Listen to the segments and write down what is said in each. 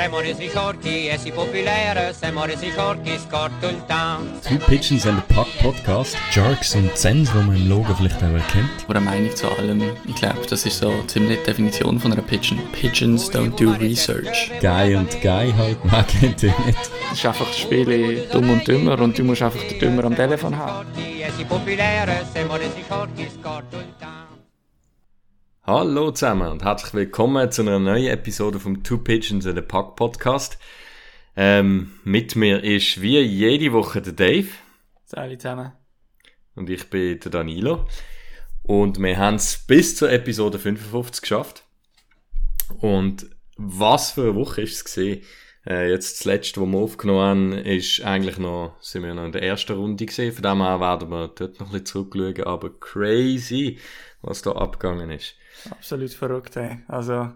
Siamo resi forti e si popolare, siamo resi forti, scorto il town. Two Pigeons and a Puck Podcast. Jerks und Zens, die man im Logo vielleicht auch erkennt. Oder eine Meinung zu allem. Ich glaube, das ist so ziemlich die Definition von einer Pigeon. Pigeons don't do research. Guy und Guy halt, man kennt ihn nicht. Es ist einfach das Spiel dumm und dümmer und du musst einfach den Dümmer am Telefon haben. Siamo resi forti, scorto il town. Hallo zusammen und herzlich willkommen zu einer neuen Episode vom Two Pigeons and a Puck Podcast. Ähm, mit mir ist wie jede Woche der Dave Salut zusammen. und ich bin der Danilo. Und wir haben es bis zur Episode 55 geschafft. Und was für eine Woche ist es gesehen? Äh, jetzt das letzte, was wir aufgenommen haben, ist eigentlich noch, sind wir noch in der ersten Runde gesehen. Von dem her werden wir dort noch ein bisschen zurückschauen. Aber crazy, was da abgegangen ist. Absolut verrückt, ey. Also,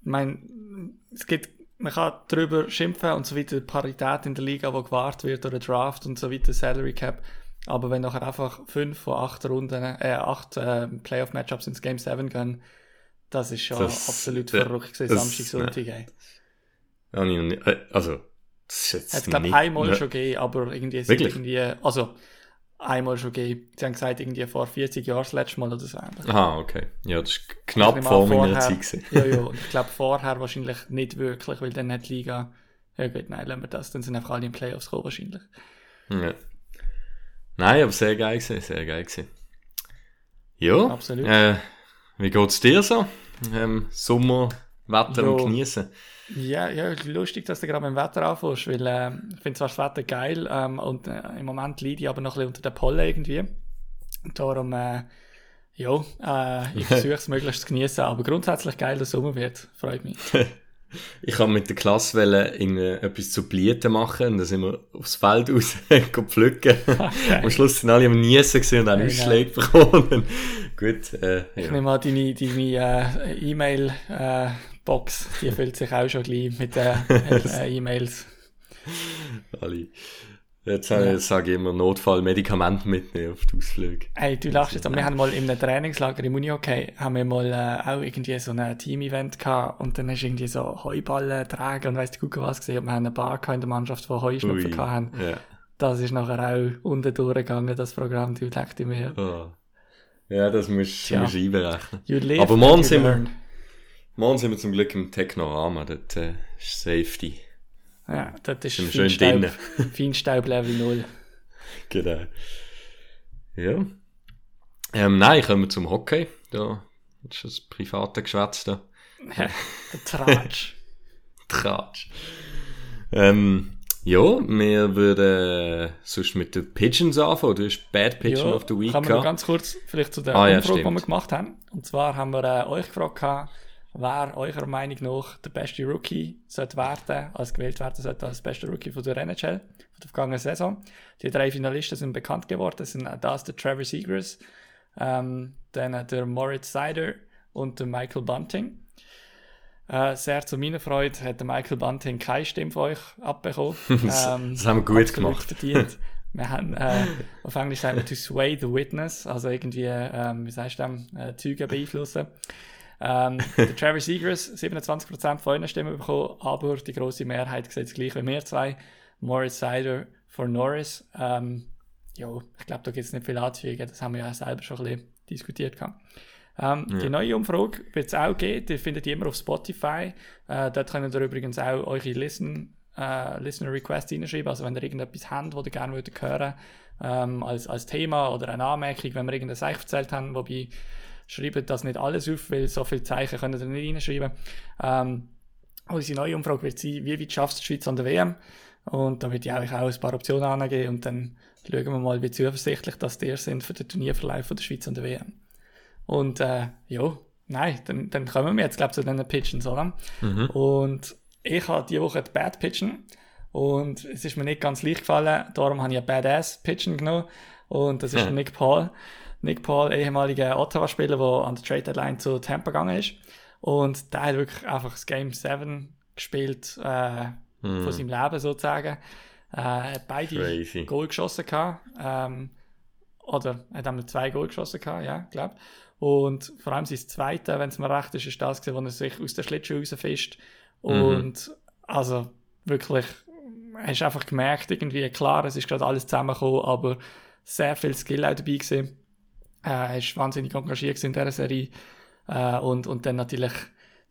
ich mein, es gibt, man kann darüber schimpfen und so weiter, Parität in der Liga, wo gewahrt wird, oder Draft und so weiter, Salary Cap. Aber wenn nachher einfach fünf von acht Runden, äh, acht äh, Playoff-Matchups ins Game 7 gehen, das ist schon Das- absolut äh, verrückt gewesen, Samstag, Sonntag, ey. Äh, also, das ist jetzt Hat es, glaube ich, nicht- einmal ne- schon gegeben, aber irgendwie, es Wirklich? irgendwie, also, einmal schon gegeben. Sie haben gesagt, irgendwie vor 40 Jahren das letzte Mal oder so. ähnlich. Aha, okay. Ja, das ist knapp nehme vor meiner vorher- Zeit. Ja, ja, und ich glaube vorher wahrscheinlich nicht wirklich, weil dann hat die Liga, ja gut, nein, lassen wir das, dann sind einfach alle in die Playoffs gekommen wahrscheinlich. Ja. Nein, aber sehr geil gewesen, sehr geil gewesen. Ja. Absolut. Äh, wie geht's dir so? Ähm, Sommerwetter Jo. am Genießen. Ja, ja, lustig, dass du gerade mit dem Wetter anfängst, weil äh, ich finde zwar das Wetter geil ähm, und äh, im Moment leide ich aber noch ein bisschen unter der Pollen irgendwie. Und darum, äh, ja, äh, ich versuche es möglichst zu genießen, aber grundsätzlich geil, dass Sommer wird, freut mich. Ich habe mit der Klasse wollen, irgendwie etwas zu Blieten machen und dann sind wir aufs Feld raus pflücken. Am Schluss sind alle am Niesen und haben Geil, Ausschläge bekommen. Gut, äh, Ich ja. nehme an, deine, deine äh, E-Mail-Box, die füllt sich auch schon gleich mit äh, äh, E-Mails. alle. Jetzt ja. sage ich immer Notfallmedikamente mitnehmen auf die Ausflüge. Hey, du lachst jetzt, aber wir haben mal in einem Trainingslager im Unihockey, haben wir mal äh, auch irgendwie so ein Team-Event gehabt und dann hast du irgendwie so Heuballen tragen und weißt du, was gesehen wir haben eine Bar in der Mannschaft, die Heuschnupfen gehabt haben. Ja. Das ist nachher auch unten durchgegangen, das Programm, du dachte mir. Oh. Ja, das musst, du einberechnen. Aber morgen sind wir-. Morgen sind wir zum Glück im Technorama, dort äh, ist Safety. Ja, das ist Feinstaub, Feinstaub Level 0. Genau. Ja. Ähm, nein, kommen wir zum Hockey. Da ist das private Geschwätz da. der Tratsch. Tratsch. Ähm, ja, wir würden äh, sonst mit den Pigeons anfangen. Du hast Bad Pigeon of the Week Kann man noch ganz kurz vielleicht zu der Ah, ja, Umfrage, die stimmt. wir gemacht haben. Und zwar haben wir äh, euch gefragt, wer eurer Meinung nach der beste Rookie sollte werden, als gewählt werden sollte als bester Rookie von der NHL, von der vergangenen Saison. Die drei Finalisten sind bekannt geworden. Das sind das der Trevor Seagrass, ähm, dann der Moritz Seider und der Michael Bunting. Äh, sehr zu meiner Freude hat der Michael Bunting keine Stimme von euch abbekommen. Ähm, das haben wir gut absolut gemacht. verdient. Wir haben, äh, auf Englisch sagen wir to sway the witness, also irgendwie, ähm, wie sagst du äh, Zeugen beeinflussen. Ähm, der Trevor Seagrass, 27% von euren Stimmen bekommen, aber die grosse Mehrheit sieht es gleich wie wir zwei. Moritz Sider for Norris. Ähm, ja, ich glaube, da gibt es nicht viel anzufügen, das haben wir ja selber schon ein bisschen diskutiert. Gehabt. Ähm, Die neue Umfrage wird es auch geben, die findet ihr immer auf Spotify. Äh, dort könnt ihr übrigens auch eure Listen, äh, Listener Requests reinschreiben, also wenn ihr irgendetwas habt, was ihr gerne würdet hören ähm, als, als Thema oder eine Anmerkung, wenn wir irgendein Seich erzählt haben, wobei schreibt das nicht alles auf, weil so viele Zeichen könnt ihr nicht reinschreiben. Ähm, unsere neue Umfrage wird sein, wie weit schafft es die Schweiz an der WM? Und da wird ich euch auch ein paar Optionen angeben und dann schauen wir mal, wie zuversichtlich das ihr sind für den Turnierverlauf von der Schweiz an der WM. Und äh, ja, nein, dann, dann kommen wir jetzt, glaube ich, zu den Pitchen, oder? Und ich habe diese Woche die Bad Pitchen und es ist mir nicht ganz leicht gefallen, darum habe ich einen Badass Pitchen genommen und das ist Ja. Nick Paul. Nick Paul, ehemaliger Ottawa-Spieler, der an der Trade Deadline zu Tampa gegangen ist. Und der hat wirklich einfach das Game 7 gespielt, äh, von seinem Leben sozusagen. Äh, er hat beide Crazy. Goal geschossen gehabt. Ähm, oder er hat einmal zwei Goal geschossen gehabt, ja, glaube Und vor allem sein zweite, wenn es mir recht ist, ist das gewesen, wo er sich aus der Schlittschuhe rausfischt und also wirklich, hast einfach gemerkt, irgendwie, klar, es ist gerade alles zusammengekommen, aber sehr viel Skill auch dabei gewesen. Äh, er ist wahnsinnig engagiert in dieser Serie. Äh, und, und dann natürlich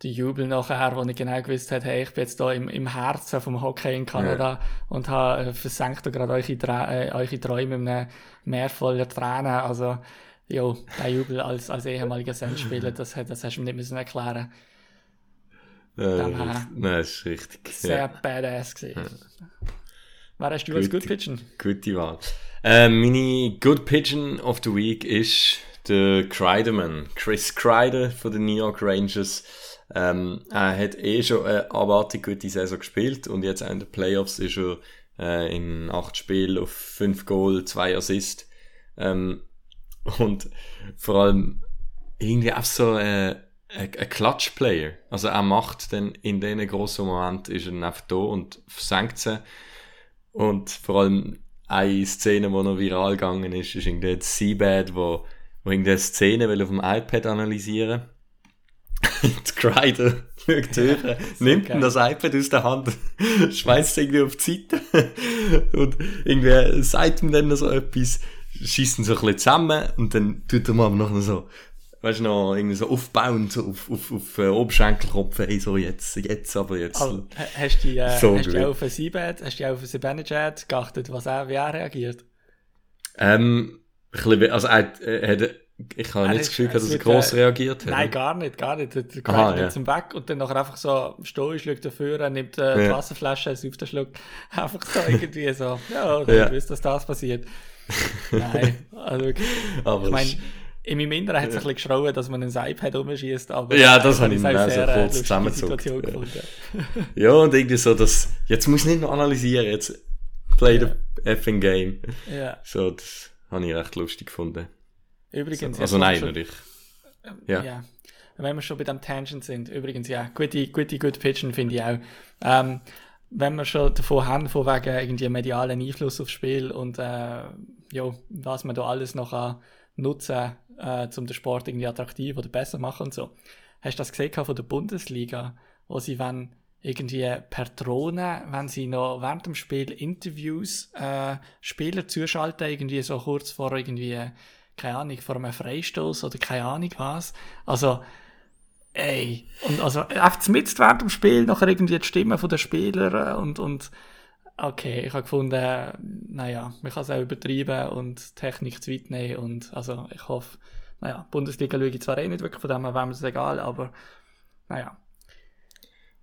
der Jubel nachher, wo ich genau gewusst habe, hey, ich bin jetzt da im, im Herzen vom Hockey in Kanada ja. und habe äh, versenkt gerade eure, äh, eure Träume mit einem Meer voller Tränen. Also, ja, der Jubel als, als ehemaliger Sendspieler, das, das hast du mir nicht müssen erklären äh, Nein, das ist richtig. Sehr ja. badass gewesen. Ja. Wer hast du als Good Pigeon? Gute Wahl. Äh, meine Good Pigeon of the Week ist der Kreiderman, Chris Kreider von den New York Rangers. Ähm, er hat eh schon eine abartig gute Saison gespielt und jetzt auch in den Playoffs ist er äh, in acht Spielen auf fünf Goal, zwei Assists. Ähm, und vor allem irgendwie auch so äh, ein Clutch-Player. Also er macht dann in diesen grossen Moment ist er einfach da und versenkt sie. Und vor allem eine Szene, die noch viral gegangen ist, ist irgendwie das Seabed, wo, wo irgendeine Szene will auf dem iPad analysieren die Crider schaut höher, nimmt geil. das iPad aus der Hand, schmeißt es irgendwie auf die Seite und irgendwie sagt ihm dann noch so etwas, schießt ihn so ein bisschen zusammen und dann tut er mal noch so, weißt du noch, irgendwie so aufbauend so auf, auf, auf äh, Oberschenkelkopf, hey, so jetzt, jetzt aber jetzt. Also, hast du äh, so hast auf ein Seabed, hast du auf ein Sebanejad geachtet, was er, wie er reagiert? Ähm, also er, er hat ich habe nicht das Gefühl, dass er gross äh, reagiert hat. Nein, gar nicht, gar nicht. Nimmt ja. zum Weg und dann nachher einfach so stoisch schaut dafür, nimmt äh, die ja. Wasserflasche, sauft den Schluck. Einfach so irgendwie so, ja, ich ja. wüsste, dass das passiert. Nein, also wirklich. Aber ich meine, in meinem Inneren hat es ja. ein bisschen geschrauen, dass man ein iPad umschießt, aber ja, das habe ich mir auch so äh, kurz zusammengezogen. Ja. ja, und irgendwie so, dass, jetzt muss ich nicht noch analysieren, jetzt play the effing game. Ja. So, das habe ich recht lustig gefunden. Übrigens. So, also nein, schon, natürlich. Ähm, ja. ja. Wenn wir schon bei dem Tangent sind, übrigens, ja, gute, gute, gute Pitchen finde ich auch. Ähm, wenn wir schon davon haben, von wegen irgendwie medialen Einfluss aufs Spiel und äh, ja, was man da alles noch an nutzen, äh, um den Sport irgendwie attraktiv oder besser machen und so. Hast du das gesehen von der Bundesliga, wo sie wenn irgendwie per Drohne, wenn sie noch während dem Spiel Interviews äh, Spieler zuschalten, irgendwie so kurz vor irgendwie keine Ahnung, vor einem Freistoß oder keine Ahnung was. Also, ey, und also einfach mit während dem Spiel nachher irgendwie die Stimme der Spieler äh, und, und okay, ich habe gefunden, naja, man kann es auch übertreiben und Technik zu weit nehmen und also ich hoffe, naja, Bundesliga schaue ich zwar eh nicht wirklich, von dem her wäre mir das egal, aber naja.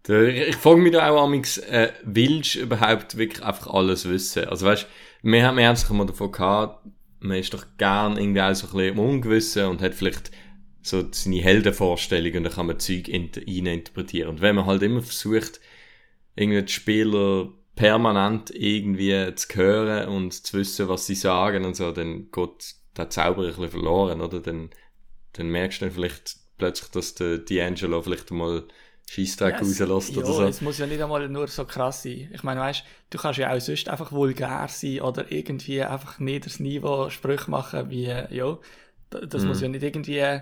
Ich frage mich da auch amigs, äh, willst du überhaupt wirklich einfach alles wissen? Also weißt, wir haben, wir haben sich mal davon gehabt, man ist doch gern irgendwie auch so ein bisschen ungewissen und hat vielleicht so seine Heldenvorstellungen und dann kann man Zeug rein interpretieren. Und wenn man halt immer versucht, irgendwie die Spieler permanent irgendwie zu hören und zu wissen, was sie sagen und so, dann geht der Zauber ein bisschen verloren, oder? Dann, dann merkst du dann vielleicht plötzlich, dass der D'Angelo vielleicht mal Scheissdreck yes. rauslässt oder ja, so. es muss ja nicht einmal nur so krass sein. Ich meine, weißt du, kannst ja auch sonst einfach vulgär sein oder irgendwie einfach niederes Niveau Sprüche machen, wie, ja, das mm. muss ja nicht irgendwie,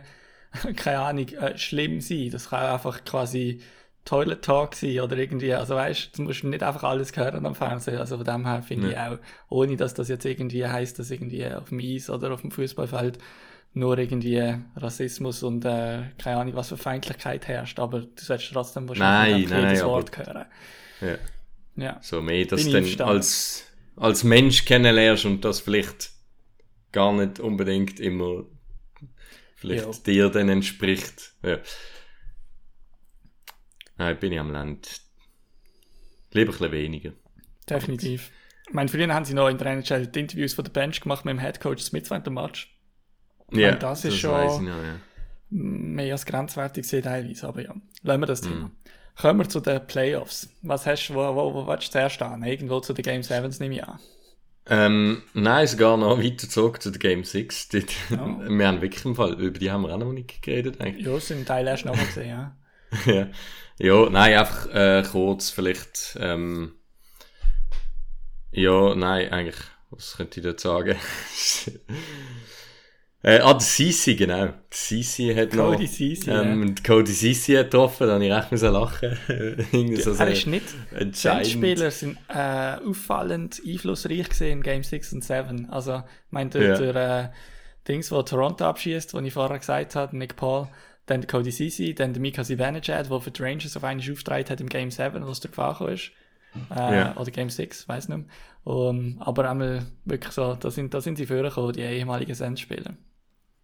keine Ahnung, äh, schlimm sein. Das kann einfach quasi Toilet Talk sein oder irgendwie, also weißt du, musst nicht einfach alles hören am Fernsehen. Also von dem her finde ja. ich auch, ohne dass das jetzt irgendwie heißt, dass irgendwie auf dem Eis oder auf dem Fußballfeld nur irgendwie Rassismus und äh, keine Ahnung, was für Feindlichkeit herrscht, aber du solltest trotzdem wahrscheinlich nein, nein, jedes Wort hören. Ja. ja. So mehr, dass du dann als, als Mensch kennenlernst und das vielleicht gar nicht unbedingt immer vielleicht ja. dir dann entspricht. Ja. Nein, bin ich am Land. Lieber ein weniger. Definitiv. Ich meine, früher haben sie noch in der NHL die Interviews von der Bench gemacht mit dem Headcoach Smith während dem Match. Ja, das ist das schon noch, ja. mehr als grenzwertig gesehen teilweise, aber ja, lassen wir das Thema. Mm. Kommen wir zu den Playoffs. Was hast du, wo, wo, wo willst du zuerst an? Irgendwo zu den Game 7 nehme ich an. Ähm, nein, sogar noch weiter zurück zu den Game 6. Die, oh. Wir haben wirklich im Fall, über die haben wir auch noch nicht geredet eigentlich. Ja, sind Teil erst noch gesehen, ja. ja. Ja, nein, einfach äh, kurz vielleicht, ähm, ja, nein, eigentlich, was könnte ich da sagen? Äh, ah, der Sisi, genau. Sisi hat noch... Cody Ceesay, ähm, der Cody Sisi hat getroffen, da habe ich recht müssen lachen. So Er ist nicht. Die. Spieler sind äh, auffallend einflussreich gewesen in Game 6 und 7. Also, ich meine, der, Ja. der äh, Dings, wo Toronto abschießt, wo ich vorher gesagt habe, Nick Paul, dann der Cody Ceesay, dann der Mika Zibanejad, der für die Rangers auf einmal aufgetragen hat im Game 7, wo es der Fall ist. Äh, Ja. Oder Game 6, weiß nicht mehr. Um, aber einmal wirklich so, da sind, da sind sie vorgekommen, die ehemaligen Sens-Spieler.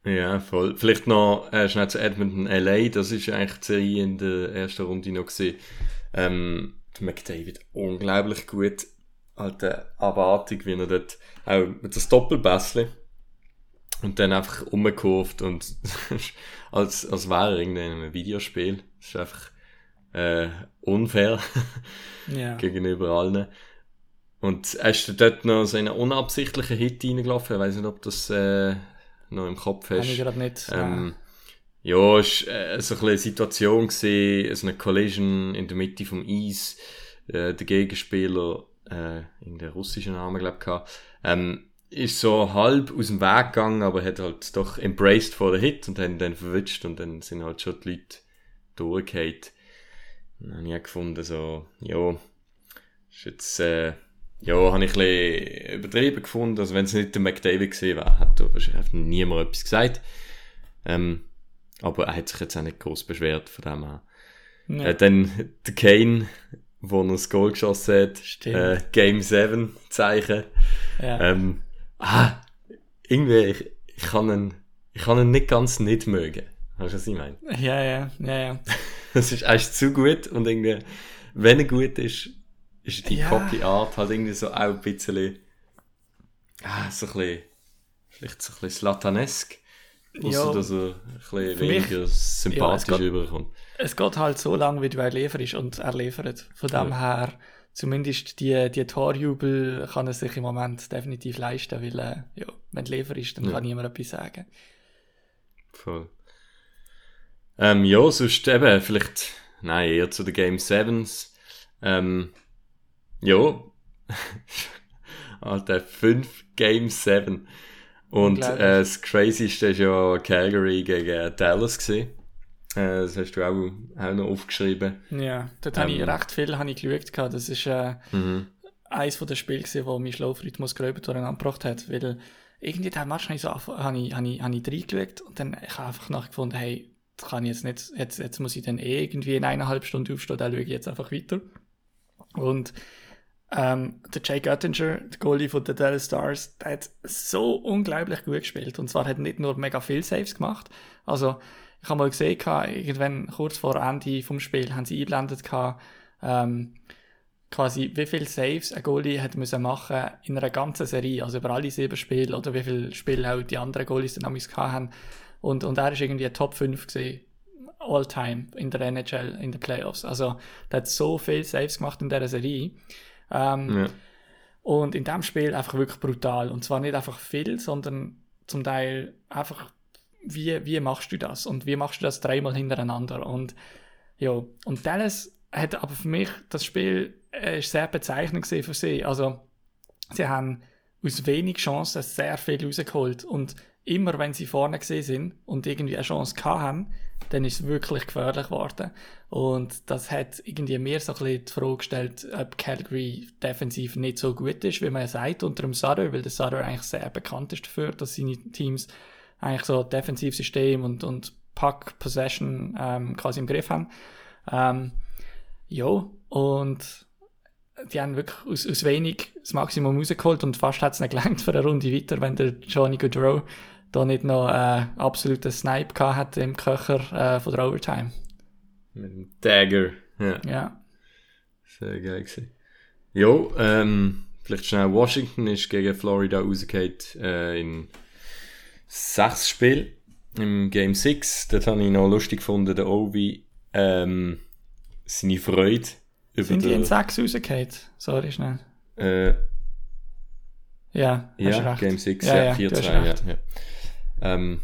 Ja, voll. Vielleicht noch äh, schnell zu Edmonton LA, das ist eigentlich die Serie in der ersten Runde noch gesehen. Ähm, McDavid unglaublich gut. Alte Abartig, wie er dort auch mit das Doppelbässle und dann einfach umgekurvt und als, als wäre er irgendwie in einem Videospiel. Das ist einfach äh, unfair Ja. gegenüber allen. Und er ist dort noch so in einen unabsichtlichen Hit reingelaufen. Ich weiß nicht, ob das äh, noch im Kopf Habe hast. ich gerade nicht. Ähm, ja, es war äh, so eine Situation, gewesen, so eine Collision in der Mitte vom Eis. Äh, der Gegenspieler, äh, irgendeinen russischen Namen, glaube ich, ähm, ist so halb aus dem Weg gegangen, aber hat halt doch embraced vor der Hit und haben dann verwünscht und dann sind halt schon die Leute durchgefallen. Dann habe ich auch gefunden, so, ja, ist jetzt, äh, ja, habe ich ein bisschen übertrieben gefunden. Also, wenn es nicht der McDavid gewesen wäre, hätte wahrscheinlich niemand etwas gesagt. Ähm, aber er hat sich jetzt auch nicht groß beschwert von dem her. ja. Äh, dann der Kane, wo er das Goal geschossen hat. Äh, Game 7 Zeichen. ja. Ähm, ah, irgendwie, ich, ich kann ihn, ich kann ihn nicht ganz nicht mögen. Weißt du, was ich meine? ja, ja, ja, ja. Das ist, er ist zu gut und irgendwie, wenn er gut ist, ist die Ja. cocky Art halt irgendwie so auch ein bisschen, ah, so ein bisschen, vielleicht so ein bisschen slatanesk. Ja. Ausser, dass er ein bisschen mich- weniger sympathisch Ja, es geht- überkommt. es geht halt so lange, wie du er lieferst und er liefert. Von dem her, zumindest die, die Torjubel kann er sich im Moment definitiv leisten, weil, äh, ja, wenn du lieferst, dann Ja. kann niemand etwas sagen. Voll. Ähm, ja, sonst eben, vielleicht, nein, eher zu den Game Sevens. Ähm, ja. Alter, 5 Game 7. Und äh, das Crazyste war ja Calgary gegen Dallas. Gewesen. Äh, das hast du auch, auch noch aufgeschrieben. Ja, dort habe ich Ähm. recht viel habe ich geschaut. Das ist äh, Mhm. eines den Spielen, gewesen, wo mein Schlafrhythmus gröber durcheinander gebracht hat. Weil irgendwie der Match habe ich so habe ich, habe ich, habe ich reingeschaut und dann ich habe einfach nachgefunden, hey, das kann ich jetzt nicht, jetzt, jetzt muss ich dann eh irgendwie in eineinhalb Stunden aufstehen, dann schaue ich jetzt einfach weiter. Und ähm, der Jay Göttinger, der Goalie von den Dallas Stars, der hat so unglaublich gut gespielt. Und zwar hat er nicht nur mega viel Saves gemacht. Also, ich habe mal gesehen, irgendwann kurz vor Ende vom Spiel haben sie eingeblendet, ähm, quasi wie viele Saves ein Goalie hat müssen machen in einer ganzen Serie, also über alle sieben Spiele oder wie viele Spiele auch die anderen Goalies dann haben. Und, und er ist irgendwie Top 5 gesehen, all time in der NHL, in den Playoffs. Also, der hat so viele Saves gemacht in dieser Serie. Ähm, Ja. und in dem Spiel einfach wirklich brutal. Und zwar nicht einfach viel, sondern zum Teil einfach, wie, wie machst du das? Und wie machst du das dreimal hintereinander? Und ja, und Dallas hat aber für mich das Spiel äh, sehr bezeichnend für sie. Also, sie haben aus wenig Chancen sehr viel rausgeholt. Und immer wenn sie vorne gesehen sind und irgendwie eine Chance gehabt haben, dann ist es wirklich gefährlich geworden. Und das hat irgendwie mir so ein bisschen die Frage gestellt, ob Calgary defensiv nicht so gut ist, wie man sagt, unter dem Sutter, weil der Sutter eigentlich sehr bekannt ist dafür, dass seine Teams eigentlich so Defensivsystem und, und Puck Possession ähm, quasi im Griff haben. Ähm, ja, und die haben wirklich aus, aus wenig das Maximum rausgeholt und fast hat es nicht gelangt für eine Runde weiter, wenn der Johnny Gaudreau da nicht noch äh, absoluten Snipe gehabt hat im Köcher äh, von der Overtime. Mit dem Dagger. Ja. Ja, Sehr geil gewesen. Jo, ähm, vielleicht schnell. Washington ist gegen Florida rausgehauen äh, in sechs Spiel im Game 6. Dort habe ich noch lustig gefunden, der Ovi, ähm, seine Freude über sind die in den, sechs rausgefallen? Sorry, schnell. äh, Ja, ja. Game 6, Ja, ja, ja, 4 du hast 2, ja, ja. Ähm,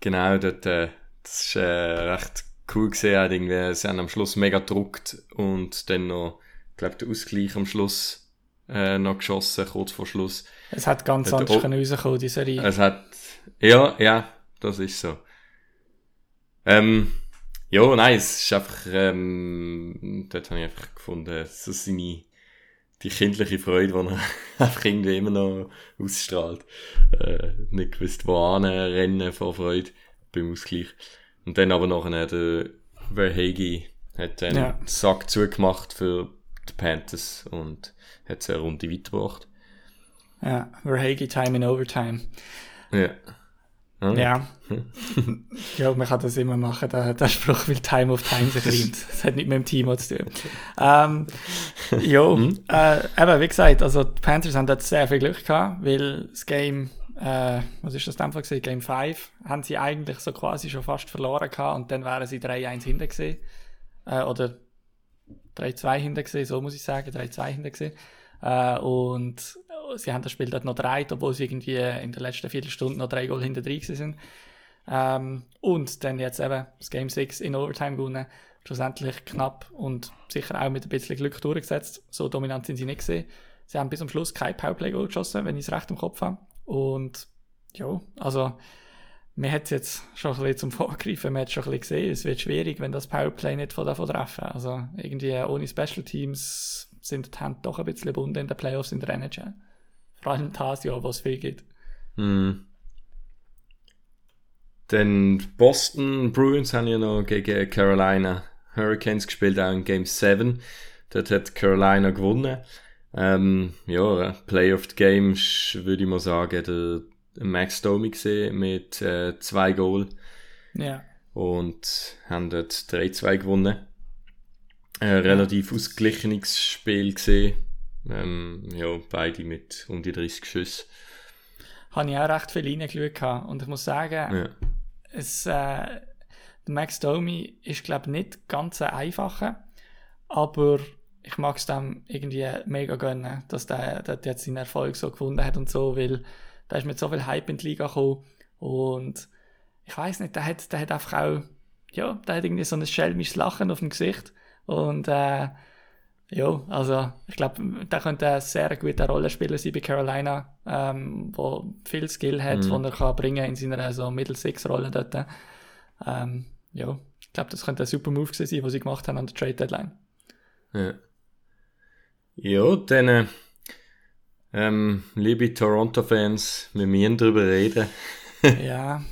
genau, dort, äh, das ist äh, recht cool gesehen, irgendwie, sie haben am Schluss mega gedruckt und dann noch, ich glaube, der Ausgleich am Schluss äh, noch geschossen, kurz vor Schluss. Es hat ganz Hat anders o- können rauskommen, die Serie. Es hat, Ja, ja, das ist so. Ähm, ja, nein, es ist einfach, ähm, dort habe ich einfach gefunden, so seine, die kindliche Freude, die er einfach irgendwie immer noch ausstrahlt. Äh, nicht gewusst, wo rennen vor Freude beim Ausgleich. Und dann aber nachher der Verhegi hat dann Ja. den Sack zugemacht für die Panthers und hat sie eine Runde weitergebracht. Ja, Verhage Time in Overtime. Ja. Ah, Ja. ich glaube, man kann das immer machen, der, der Spruch, weil Time of Time sich reimt. Das hat nicht mit dem Team zu tun. Ähm, jo, Mhm. äh, eben, wie gesagt, also die Panthers haben dort sehr viel Glück gehabt, weil das Game, äh, was ist das Fall gewesen? Game 5, haben sie eigentlich so quasi schon fast verloren gehabt und dann wären sie 3-1 hinten gewesen. Äh, oder 3-2 hinten gewesen, so muss ich sagen, 3-2 hinten gewesen. Äh, und sie haben das Spiel dort noch gedreht, obwohl sie irgendwie in der letzten Viertelstunde noch drei Goal hinter gewesen sind. Ähm, und dann jetzt eben das Game 6 in Overtime gewonnen. Schlussendlich knapp und sicher auch mit ein bisschen Glück durchgesetzt. So dominant sind sie nicht gesehen. Sie haben bis zum Schluss kein Powerplay-Goal geschossen, wenn ich es recht im Kopf habe. Und ja, also man hat es jetzt schon ein bisschen zum Vorgreifen, man hat schon ein bisschen gesehen, es wird schwierig, wenn das Powerplay nicht von davon treffen. Also irgendwie ohne Special Teams sind die Hände doch ein bisschen gebunden in den Playoffs in der NHL. Vor allem das Jahr, viel gibt. Hm. Dann Boston Bruins haben ja noch gegen Carolina Hurricanes gespielt, auch in Game 7. Dort hat Carolina gewonnen. Ähm, ja, Play of the Game würde ich mal sagen, der Max Domi gesehen mit äh, zwei Goal Ja. und haben dort 3-2 gewonnen. Ein relativ ausgeglichenes Spiel gesehen. Ähm, ja, beide mit um die 30 Schüsse. Habe ich auch recht viel reingeschaut gehabt. und ich muss sagen, Ja. es, äh, der Max Domi ist, glaube ich, nicht ganz ein einfacher, aber ich mag es dem irgendwie mega gönnen, dass der, der jetzt seinen Erfolg so gefunden hat und so, weil der ist mit so viel Hype in die Liga gekommen und ich weiß nicht, der hat, der hat einfach auch, ja, der hat irgendwie so ein schelmisches Lachen auf dem Gesicht und äh, ja, also ich glaube, der könnte ein sehr guter Rollenspieler sein bei Carolina, ähm, wo viel Skill hat, Mhm. er kann bringen in seiner so Middle-Six-Rolle dort. Ähm, ja, ich glaube, das könnte ein super Move gewesen sein, was sie gemacht haben an der Trade-Deadline. Ja. Ja, dann, äh, ähm, liebe Toronto-Fans, wir müssen darüber reden. ja,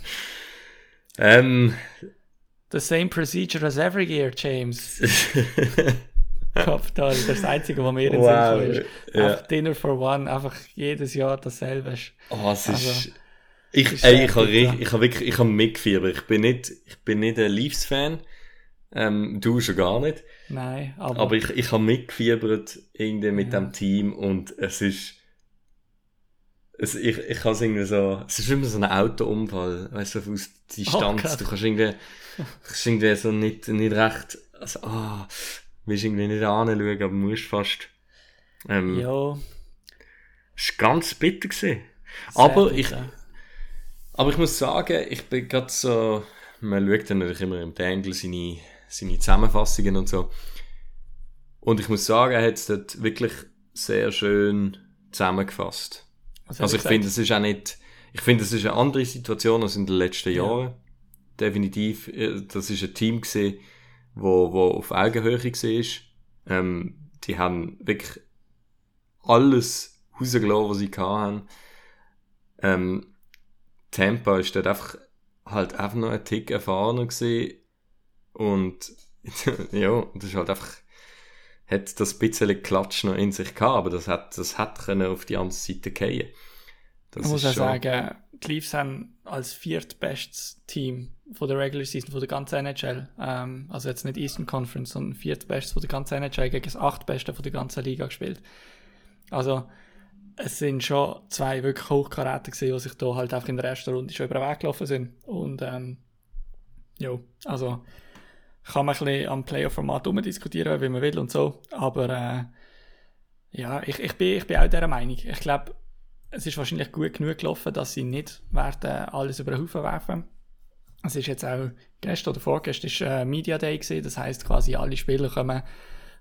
Ähm, the same procedure as every year, James. Kopf da, das ist das Einzige, was mir in den Sinn wow. gekommen ist. Ja. Einfach Dinner for One, einfach jedes Jahr dasselbe. Oh, es ist, Also, ich, ist ey, sehr ich habe ich habe wirklich, ich habe mitgefiebert. Ich bin nicht, ich bin nicht ein Leafs-Fan. Ähm, du schon gar nicht. Nein, aber, Aber ich, ich habe mitgefiebert irgendwie mit Ja. dem Team und es ist, es, ich, ich kann es irgendwie so, es ist immer so ein Autounfall, weißt du, aus Distanz, Gott. du kannst irgendwie, kannst irgendwie so nicht, nicht recht, also, ah, willst irgendwie nicht anschauen, aber musst fast, ähm, ja, ist ganz bitter gewesen. sehr Aber ich, bitter. aber ich muss sagen, ich bin gerade so, man schaut dann natürlich immer im Dangle seine, seine Zusammenfassungen und so. Und ich muss sagen, er hat es dort wirklich sehr schön zusammengefasst. Was Also ich finde, es ist auch nicht, ich finde, es ist eine andere Situation als in den letzten Ja. Jahren. Definitiv, äh, das ist ein Team gesehen, wo, wo auf Augenhöhe war. Ähm, die haben wirklich alles rausgelassen, was sie hatten. Ähm, Tampa ist dort einfach, halt einfach noch ein Tick erfahrener gesehen. Und, ja, das ist halt einfach, hat das bisschen Klatsch noch in sich gehabt, aber das hat, das hat können auf die andere Seite gehen. Das Ich muss auch schon- sagen, Leafs haben als viertbestes Team von der Regular Season von der ganzen NHL, ähm, also jetzt nicht Eastern Conference, sondern viertbestes von der ganzen NHL gegen das achtbeste von der ganzen Liga gespielt. Also, es sind schon zwei wirklich Hochkaräter gewesen, die sich da halt einfach in der ersten Runde schon über den Weg gelaufen sind. Und, ähm, ja, also, kann man ein bisschen am Playoff-Format umdiskutieren, wie man will und so, aber, äh, ja, ich, ich, bin, ich bin auch dieser Meinung. Ich glaube, es ist wahrscheinlich gut genug gelaufen, dass sie nicht werden alles über den Haufen werfen. Es ist jetzt auch gestern oder vorgestern ist, äh, Media Day gewesen, das heißt quasi alle Spieler kommen,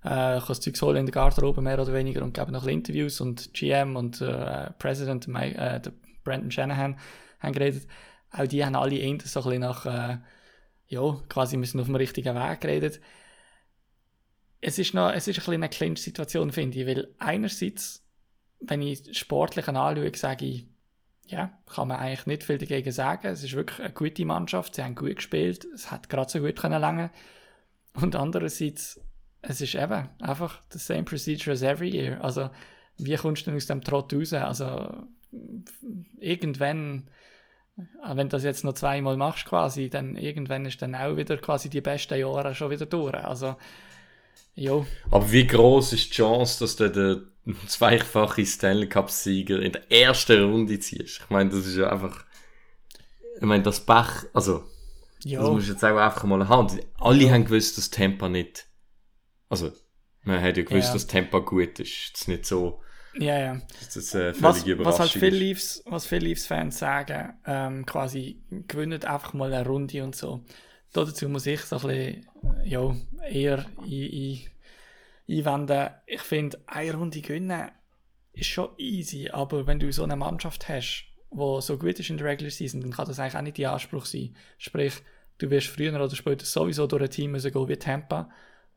äh, können das Zeug holen in der Garderobe mehr oder weniger und geben noch Interviews und GM und äh, President Mike, äh, Brandon Shanahan haben geredet. Auch die haben alle eher so ein bisschen nach, äh, ja, quasi müssen auf dem richtigen Weg geredet. Es ist noch, es ist ein bisschen eine Clinch-Situation, finde ich, weil einerseits, wenn ich sportlich anschaue, sage ich, ja, kann man eigentlich nicht viel dagegen sagen. Es ist wirklich eine gute Mannschaft, sie haben gut gespielt, es hat gerade so gut können lange. Und andererseits, es ist eben einfach the same procedure as every year. Also, wie kommst du denn aus dem Trott raus? Also, irgendwann, wenn du das jetzt noch zweimal machst quasi, dann irgendwann ist dann auch wieder quasi die besten Jahre schon wieder durch. Also, jo. Aber wie groß ist die Chance, dass du den zweifache Stanley Cup-Sieger in der ersten Runde ziehst? Ich meine, das ist ja einfach. Ich meine, das Bach, also, Jo. das musst du jetzt auch einfach mal haben. Alle haben gewusst, dass Tampa nicht. Also, man hat ja gewusst, Ja. dass Tampa gut ist. Es ist nicht so, Ja, ja. das eine Was, völlige was halt Überraschung viele ist. Leafs, was viele Leafs-Fans sagen, ähm, quasi, gewinnen einfach mal eine Runde und so. Dazu muss ich so ein bisschen, äh, ja, eher ein, ein, einwenden. Ich finde, eine Runde gewinnen ist schon easy, aber wenn du so eine Mannschaft hast, die so gut ist in der Regular Season, dann kann das eigentlich auch nicht der Anspruch sein. Sprich, du wirst früher oder später sowieso durch ein Team müssen gehen wie Tampa.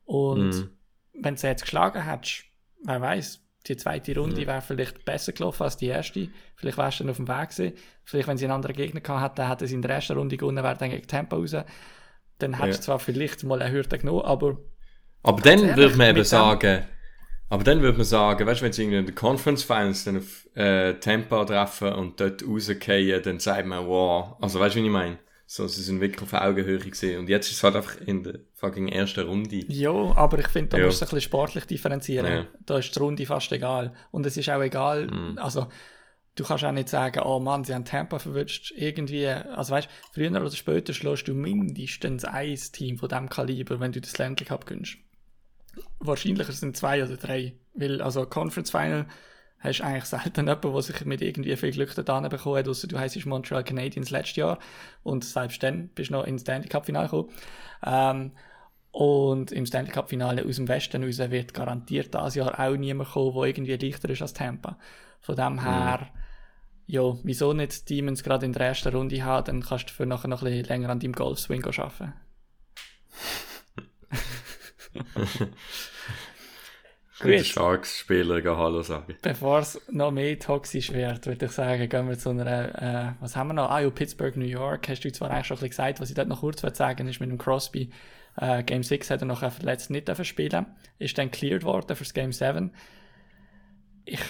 Und Mhm. wenn du sie jetzt geschlagen hättest, wer weiß, die zweite Runde wäre vielleicht besser gelaufen als die erste. Vielleicht wärst du dann auf dem Weg gewesen. Vielleicht, wenn sie einen anderen Gegner gehabt hätten, hätten sie in der ersten Runde gewonnen, wäre dann gegen Tampa raus. Dann hättest Ja. du zwar vielleicht mal eine Hürde genommen, aber Aber dann ehrlich, würde man eben sagen, aber dann würde man sagen, weißt du, wenn sie irgendwie in den Conference Finals dann auf äh, Tampa treffen und dort rausgehen, dann sagt man, wow, also weißt du, wie ich meine? So, sie sind wirklich auf Augenhöhe gesehen. Und jetzt ist es halt einfach in der fucking ersten Runde. Ja, aber ich finde, da Ja. musst du ein bisschen sportlich differenzieren. Ja. Da ist die Runde fast egal. Und es ist auch egal, Mhm. also du kannst auch nicht sagen, oh Mann, sie haben Tampa verwünscht. Irgendwie, also weißt früher oder später schlägst du mindestens ein Team von diesem Kaliber, wenn du das Stanley Cup gönnst. Wahrscheinlicher sind zwei oder drei. Weil, also Conference Final hast du eigentlich selten jemanden, der sich mit irgendwie viel Glück da bekommen hat, ausser du heisst Montreal Canadiens letztes Jahr. Und selbst dann bist du noch ins Stanley Cup Finale gekommen. Ähm, und im Stanley Cup Finale aus dem Westen raus wird garantiert dieses Jahr auch niemand kommen, der irgendwie leichter ist als Tampa. Von dem her, ja, wieso nicht die Demons gerade in der ersten Runde haben, dann kannst du dafür nachher noch ein bisschen länger an deinem Golfswing arbeiten. Gut. Sharks-Spieler gehen Hallo sagen. Bevor es noch mehr toxisch wird, würde ich sagen, gehen wir zu einer, äh, was haben wir noch? Ah, ja, Pittsburgh, New York. Hast du zwar eigentlich schon ein bisschen gesagt, was ich dort noch kurz sagen ist mit dem Crosby. Äh, Game 6 hat er noch verletzt nicht spielen. Ist dann cleared worden fürs Game 7. Ich,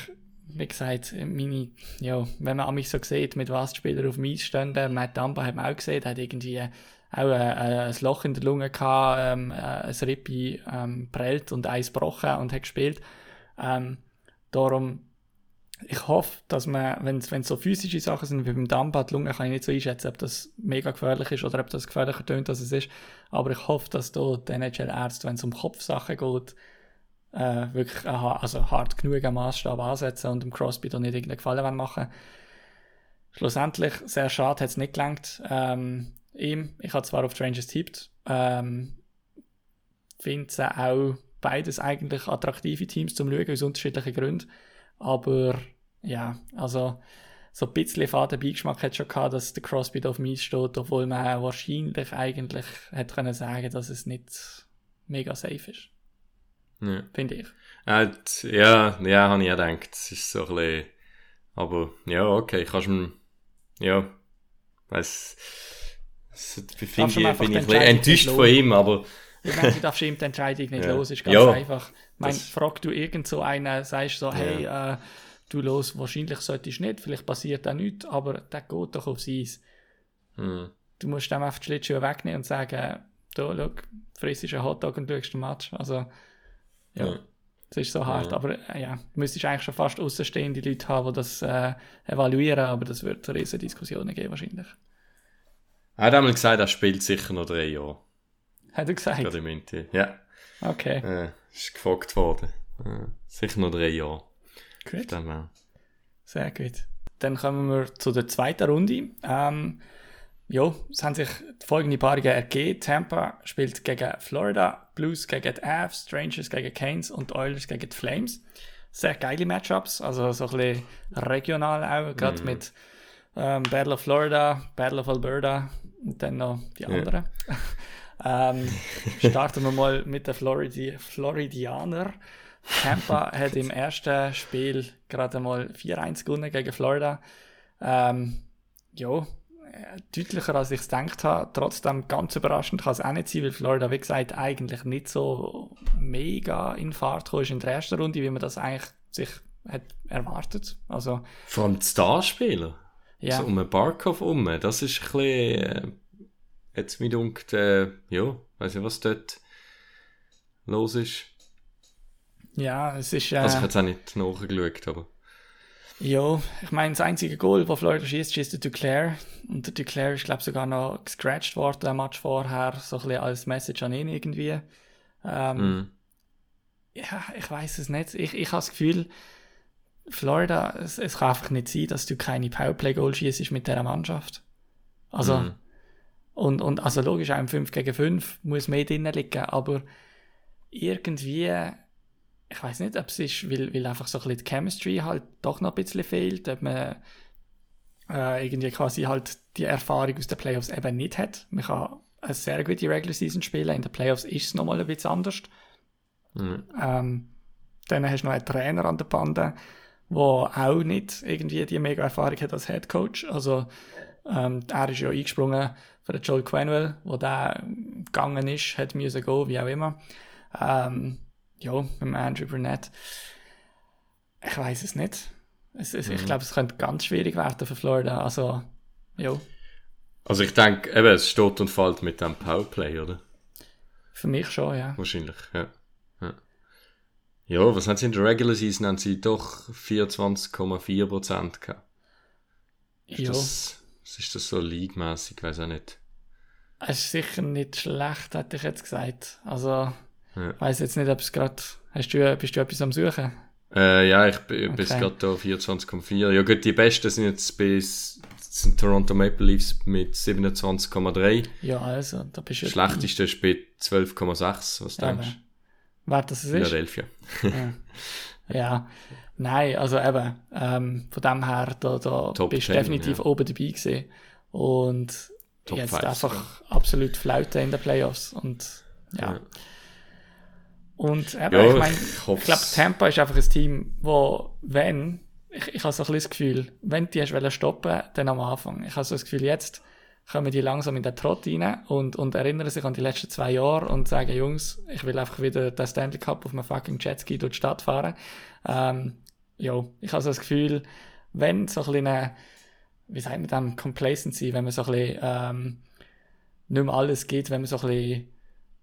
wie gesagt, meine, ja, wenn man an mich so sieht, mit was die Spieler auf Eis stehen, Matt Dumba hat man auch gesehen, hat irgendwie auch äh, ein Loch in der Lunge gehabt, ähm, äh, ein Rippi ähm, prellt und eins gebrochen und hat gespielt. Ähm, darum, ich hoffe, dass man, wenn es so physische Sachen sind wie beim Dumba, die Lunge kann ich nicht so einschätzen, ob das mega gefährlich ist oder ob das gefährlicher tönt, als es ist. Aber ich hoffe, dass da die NHL-Ärzte, wenn es um Kopfsachen geht, äh, wirklich einen, ha- also hart genug am Maßstab ansetzen und dem Crosby da nicht irgendeinen Gefallen machen Schlussendlich, sehr schade, hat es nicht gelangt. Ähm, ihm, ich habe zwar auf Strangers tippt, ähm, finde es auch beides eigentlich attraktive Teams zum Schauen, aus unterschiedlichen Gründen. Aber ja, also so ein bisschen faden Beigeschmack hat schon gehabt, dass der Crosby auf Eis steht, obwohl man wahrscheinlich eigentlich hätte können sagen, dass es nicht mega safe ist, Ja. finde ich. Äh, ja, ja, habe ich auch gedacht. Es ist so ein bisschen, aber ja, okay, kannst du ja, weiss, es- finde ich, Darfst ich enttäuscht nicht von ihm, aber Ich meine, du darfst ihm die Entscheidung nicht Ja. los, ist ganz Ja, einfach. Ich meine, das- frag du irgend so einen, sagst so, hey, äh, du los, wahrscheinlich solltest du nicht, vielleicht passiert auch nichts, aber der geht doch aufs Eis. hm, Du musst dem einfach die Schlittschuhe wegnehmen und sagen, da, schau, frisst einen Hotdog und schaust den Match. Also, ja, Ja. das ist so hart. Ja. Aber äh, ja, du müsstest eigentlich schon fast außenstehende Leute haben, die das äh, evaluieren, aber das wird riesige Diskussionen geben wahrscheinlich. Er hat einmal gesagt, er spielt sicher noch drei Jahre. Hat er gesagt? Gerade im Inter. Ja, Okay, äh, ist gefragt worden. Äh, sicher noch drei Jahre. gut. Sehr gut. Dann kommen wir zu der zweiten Runde. Ähm, ja, es haben sich folgende Paarungen ergeben. Tampa spielt gegen Florida, Blues gegen die Avs, Strangers gegen Canes und Oilers gegen die Flames. Sehr geile Matchups, also so ein bisschen regional auch, gerade mit ähm, Battle of Florida, Battle of Alberta und dann noch die anderen. ähm, starten wir mal mit den Floridi Floridianer. Tampa hat im ersten Spiel gerade mal 4-1 gewonnen gegen Florida. Ähm, ja, deutlicher als ich es gedacht habe. Trotzdem ganz überraschend kann es auch nicht sein, weil Florida, wie gesagt, eigentlich nicht so mega in Fahrt kam in der ersten Runde, wie man das eigentlich sich hat erwartet. Also, Vor allem die Starspieler. Ja, So um einen Barkov um. Das ist ein bisschen, äh, jetzt mir dunkt, äh, ja, weiß nicht, was dort los ist. ja, es ist, äh, Also ich habe jetzt auch nicht nachgeschaut, aber. ja, ich meine, das einzige Goal, das Florida schießt, schießt der Duclair. Und der Duclair ist, glaube ich, sogar noch gescratcht worden, ein Match vorher, so ein bisschen als Message an ihn irgendwie. Ähm, Mm. ja, ich weiß es nicht. Ich, ich habe das Gefühl, Florida, es, es kann einfach nicht sein, dass du keine Powerplay-Goal schießt mit dieser Mannschaft. Also, Mhm. und, und also logisch, auch im 5 gegen 5 muss mehr drin liegen, aber irgendwie, ich weiß nicht, ob es ist, weil, weil einfach so ein bisschen die Chemistry halt doch noch ein bisschen fehlt, ob man äh, irgendwie quasi halt die Erfahrung aus den Playoffs eben nicht hat. Man kann eine sehr gute Regular Season spielen, in den Playoffs ist es nochmal ein bisschen anders. Mhm. Ähm, dann hast du noch einen Trainer an der Bande, der auch nicht irgendwie die mega Erfahrung hat als Head Coach. Also, ähm, er ist ja eingesprungen für den Joel Quenwell, wo der gegangen ist, hat müssen gehen, wie auch immer. Ähm, ja, mit dem Andrew Burnett. Ich weiß es nicht. Es, es, Ich glaube, es könnte ganz schwierig werden für Florida. Also, ja, Also ich denke, eben, es steht und fällt mit dem Powerplay, oder? für mich schon, ja. Wahrscheinlich. Ja, ja was haben sie in der Regular Season? Haben sie doch 24,4% gehabt. Ist ja. das, ist das so league-mässig? Ich weiß auch nicht. Es ist sicher nicht schlecht, hätte ich jetzt gesagt. Also, Ja. ich weiss jetzt nicht, ob es gerade. Hast du, bist du etwas am Suchen? Äh, ja, ich bin bis Okay. gerade da 24,4. Ja gut, die besten sind jetzt bis sind Toronto Maple Leafs mit 27,3. Ja, also, da bist du. Schlechteste ist bei 12,6. Was Ja, denkst du? Wer das ist? Philadelphia. Ja. ja. Nein, also eben, ähm, von dem her, da, da Top bist du 10, definitiv ja. oben dabei gewesen. Und Top jetzt five einfach absolut Flaute in den Playoffs. Und ja. Ja. Und eben, Ja, ich meine, ich ich glaube, Tampa ist einfach ein Team, wo, wenn, ich, ich habe so ein bisschen das Gefühl, wenn die hast wollen stoppen, dann am Anfang. Ich habe so das Gefühl, jetzt kommen die langsam in den Trott rein und, und erinnern sich an die letzten zwei Jahre und sagen, Jungs, ich will einfach wieder den Stanley Cup auf einem fucking Jetski durch die Stadt fahren. Ähm, ja, ich habe so das Gefühl, wenn so ein bisschen wie sagt man dann, Complacency, wenn man so ein bisschen, ähm, nicht mehr alles geht, wenn man so ein bisschen,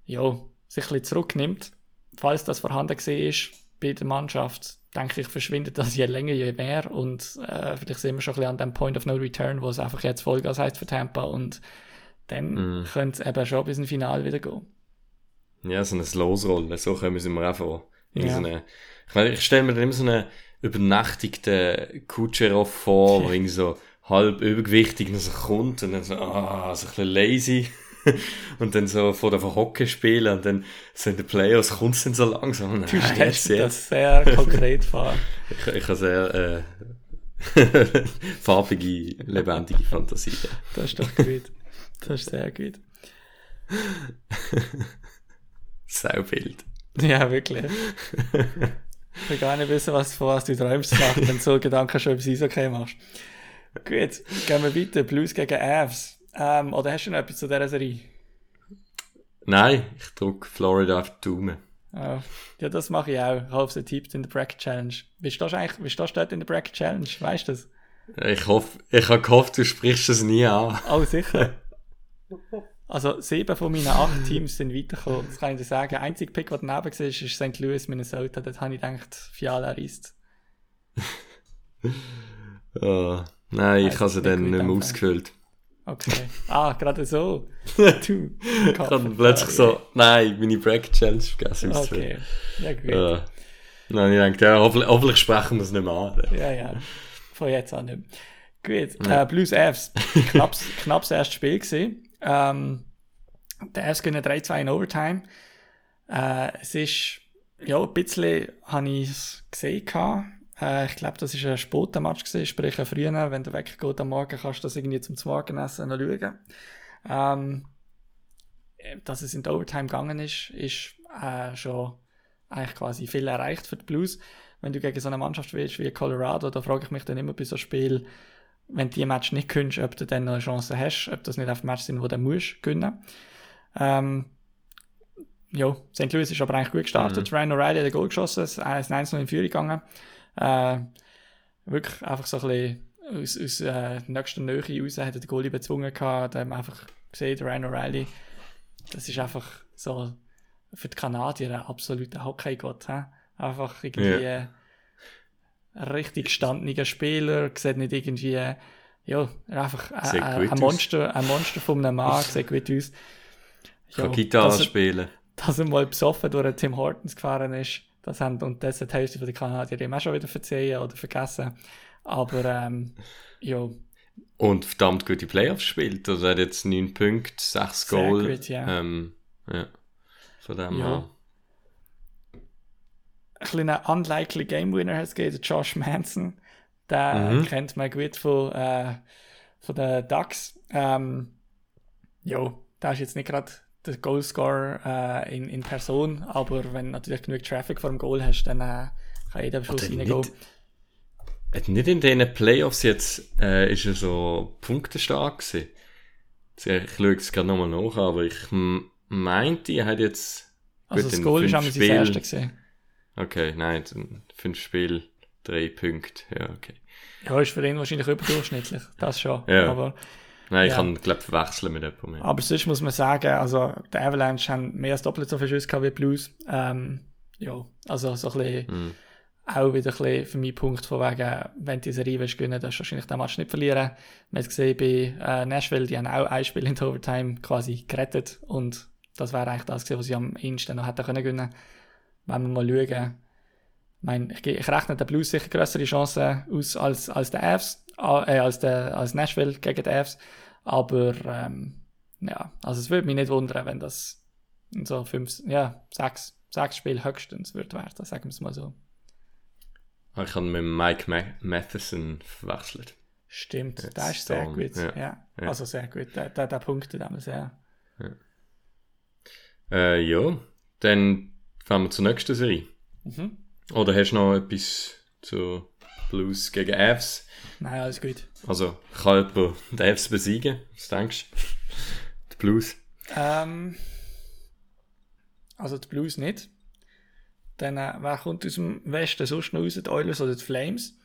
ja, sich ein bisschen zurücknimmt, falls das vorhanden ist bei der Mannschaft, denke ich, verschwindet das je länger, je mehr und äh, vielleicht sind wir schon ein bisschen an dem Point of No Return, wo es einfach jetzt Vollgas heißt für Tampa und dann Mhm. könnte es eben schon bis ins Finale wieder gehen. Ja, so ein Losrollen, so sie mir auch vor. Ja. so eine, ich, meine, ich stelle mir dann immer so einen übernächtigten Kutscherov vor, der irgendwie so halb übergewichtig noch so kommt und dann so, ah, so ein bisschen lazy. und dann so vor der Verhocke spielen und dann so in den Playoffs kommt es dann so langsam. Und Du stellst das sehr konkret vor. Ich, ich habe sehr äh, farbige, lebendige Fantasie. Das ist doch gut. Das ist sehr gut. Saubild. Ja, wirklich. Ich will gar nicht wissen, was, von was du träumst, wenn du so Gedanken schon über das Eishockey machst. Gut, gehen wir weiter. Blues gegen Avs. Ähm, oder hast du noch etwas zu dieser Serie? Nein, ich drücke Florida auf die Daumen. Ja, ja das mache ich auch. Ich habe sie tippt in der Bracket Challenge. Wie stehst du eigentlich, wie stehst du dort in der Bracket Challenge? Weißt du das? Ich hoffe, ich habe gehofft, du sprichst es nie an. Oh, sicher. Also, sieben von meinen acht Teams sind weitergekommen. Das kann ich dir sagen. Der einzige Pick, der daneben war, ist St. Louis, Minnesota. Dort habe ich gedacht, Fiala reist. Oh, nein, ich habe sie dann nicht mehr ausgefüllt. Okay. Ah, gerade so. Du. Ich habe plötzlich so, nein, meine Bracket Challenge vergessen Okay. Ja, gut. Ja. Dann habe ich gedacht, ja, hoffentlich, hoffentlich sprechen wir es nicht mehr an. Ja, ja. Von jetzt an nicht mehr. Gut. Äh, Blues Avs. Knapps, knapps erstes Spiel gesehen. Ähm, der Avs gewinnen 3-2 in Overtime. Äh, es ist, ja, ein bisschen habe ich es gesehen gehabt. Äh, ich glaube, das war ein später Match, gewesen, sprich ein früher. Wenn du weggehst am Morgen, kannst du das irgendwie zum Morgenessen schauen. Ähm, dass es in der Overtime gegangen ist, ist äh, schon eigentlich quasi viel erreicht für die Blues. Wenn du gegen so eine Mannschaft willst wie Colorado, da frage ich mich dann immer bei so einem Spiel, wenn du die Match nicht gewinnst, ob du dann noch eine Chance hast, ob das nicht auf Match sind, wo du musst gewinnen. Ähm, ja, St. Louis ist aber eigentlich gut gestartet. Mhm. Ryan O'Reilly hat ein Goal geschossen, ist 1-1 in Führung gegangen. Äh, wirklich einfach so ein bisschen aus, aus äh, nächster Nähe raus hat der Goalie bezwungen gehabt, da haben wir einfach gesehen, Ryan O'Reilly, das ist einfach so für die Kanadier ein absoluter Hockey-Gott. Einfach irgendwie yeah. ein richtig gestandener Spieler, sieht nicht irgendwie, ja, einfach ein, ein, Monster, ein Monster von einem Mann, sieht gut aus. Ja, Kann Gitarre spielen. Dass er mal besoffen durch Tim Hortons gefahren ist, das haben und das hat die Hälfte von den Kanadier auch schon wieder verzeihen oder vergessen. Aber, ähm, ja. Und verdammt gute Playoffs spielt. Also er hat jetzt 9 Punkte, 6 Goals. ja. Ähm, ja. Von dem ja. her ein kleiner unlikely Game Winner hat es gegeben, Josh Manson. Der mhm. kennt man gut von, äh, von den Ducks. Ähm, ja, der ist jetzt nicht gerade der Goalscorer äh, in, in Person, aber wenn du natürlich genug Traffic vor dem Goal hast, dann äh, kann jeder Schuss reingehen. Nicht, nicht in diesen Playoffs jetzt äh, ist er so punktestark gewesen. Ich schaue es gerade nochmal nach, aber ich meinte, er hat jetzt. Also das Goal ist einmal sein erstes gesehen. Okay, nein, fünf Spiel, drei Punkte. Ja, okay. Ja, ist für ihn wahrscheinlich überdurchschnittlich, das schon. Ja. Aber, nein, ich ja. kann, glaube verwechseln mit jemandem. Aber sonst muss man sagen, also, die Avalanche haben mehr als doppelt so viel Schüsse gehabt wie Blues. Ähm, ja, also so ein bisschen, mm. auch wieder ein bisschen für meinen Punkt von wegen, wenn die Serie willst gewinnen, darfst du wahrscheinlich den Match nicht verlieren. Man hat gesehen bei äh, Nashville, die haben auch ein Spiel in der Overtime quasi gerettet und das wäre eigentlich das gewesen, was sie am ehesten noch hätten können gewinnen wenn wir mal schauen, ich, meine, ich, ich rechne den Blues sicher größere Chancen aus als, als der Avs, äh, als, der, als Nashville gegen die Avs. Aber ähm, ja, also es würde mich nicht wundern, wenn das in so fünf, ja, sechs, sechs Spiele höchstens wird werden, sagen wir es mal so. Ich habe mit Mike Ma Matheson verwechselt. Stimmt, Jetzt der ist sehr gut. Ja. ja. ja. Also sehr gut, der, der, der punktet einmal sehr. Ja. Äh, ja, dann Fahren wir zur nächsten Serie. Mhm. Oder hast du noch etwas zu Blues gegen Avs? Nein, alles gut. Also, kann jemand die Avs besiegen? Was denkst du? Die Blues? Ähm, also die Blues nicht. Dann, äh, wer kommt aus dem Westen sonst noch raus? Die Oilers oder die Flames?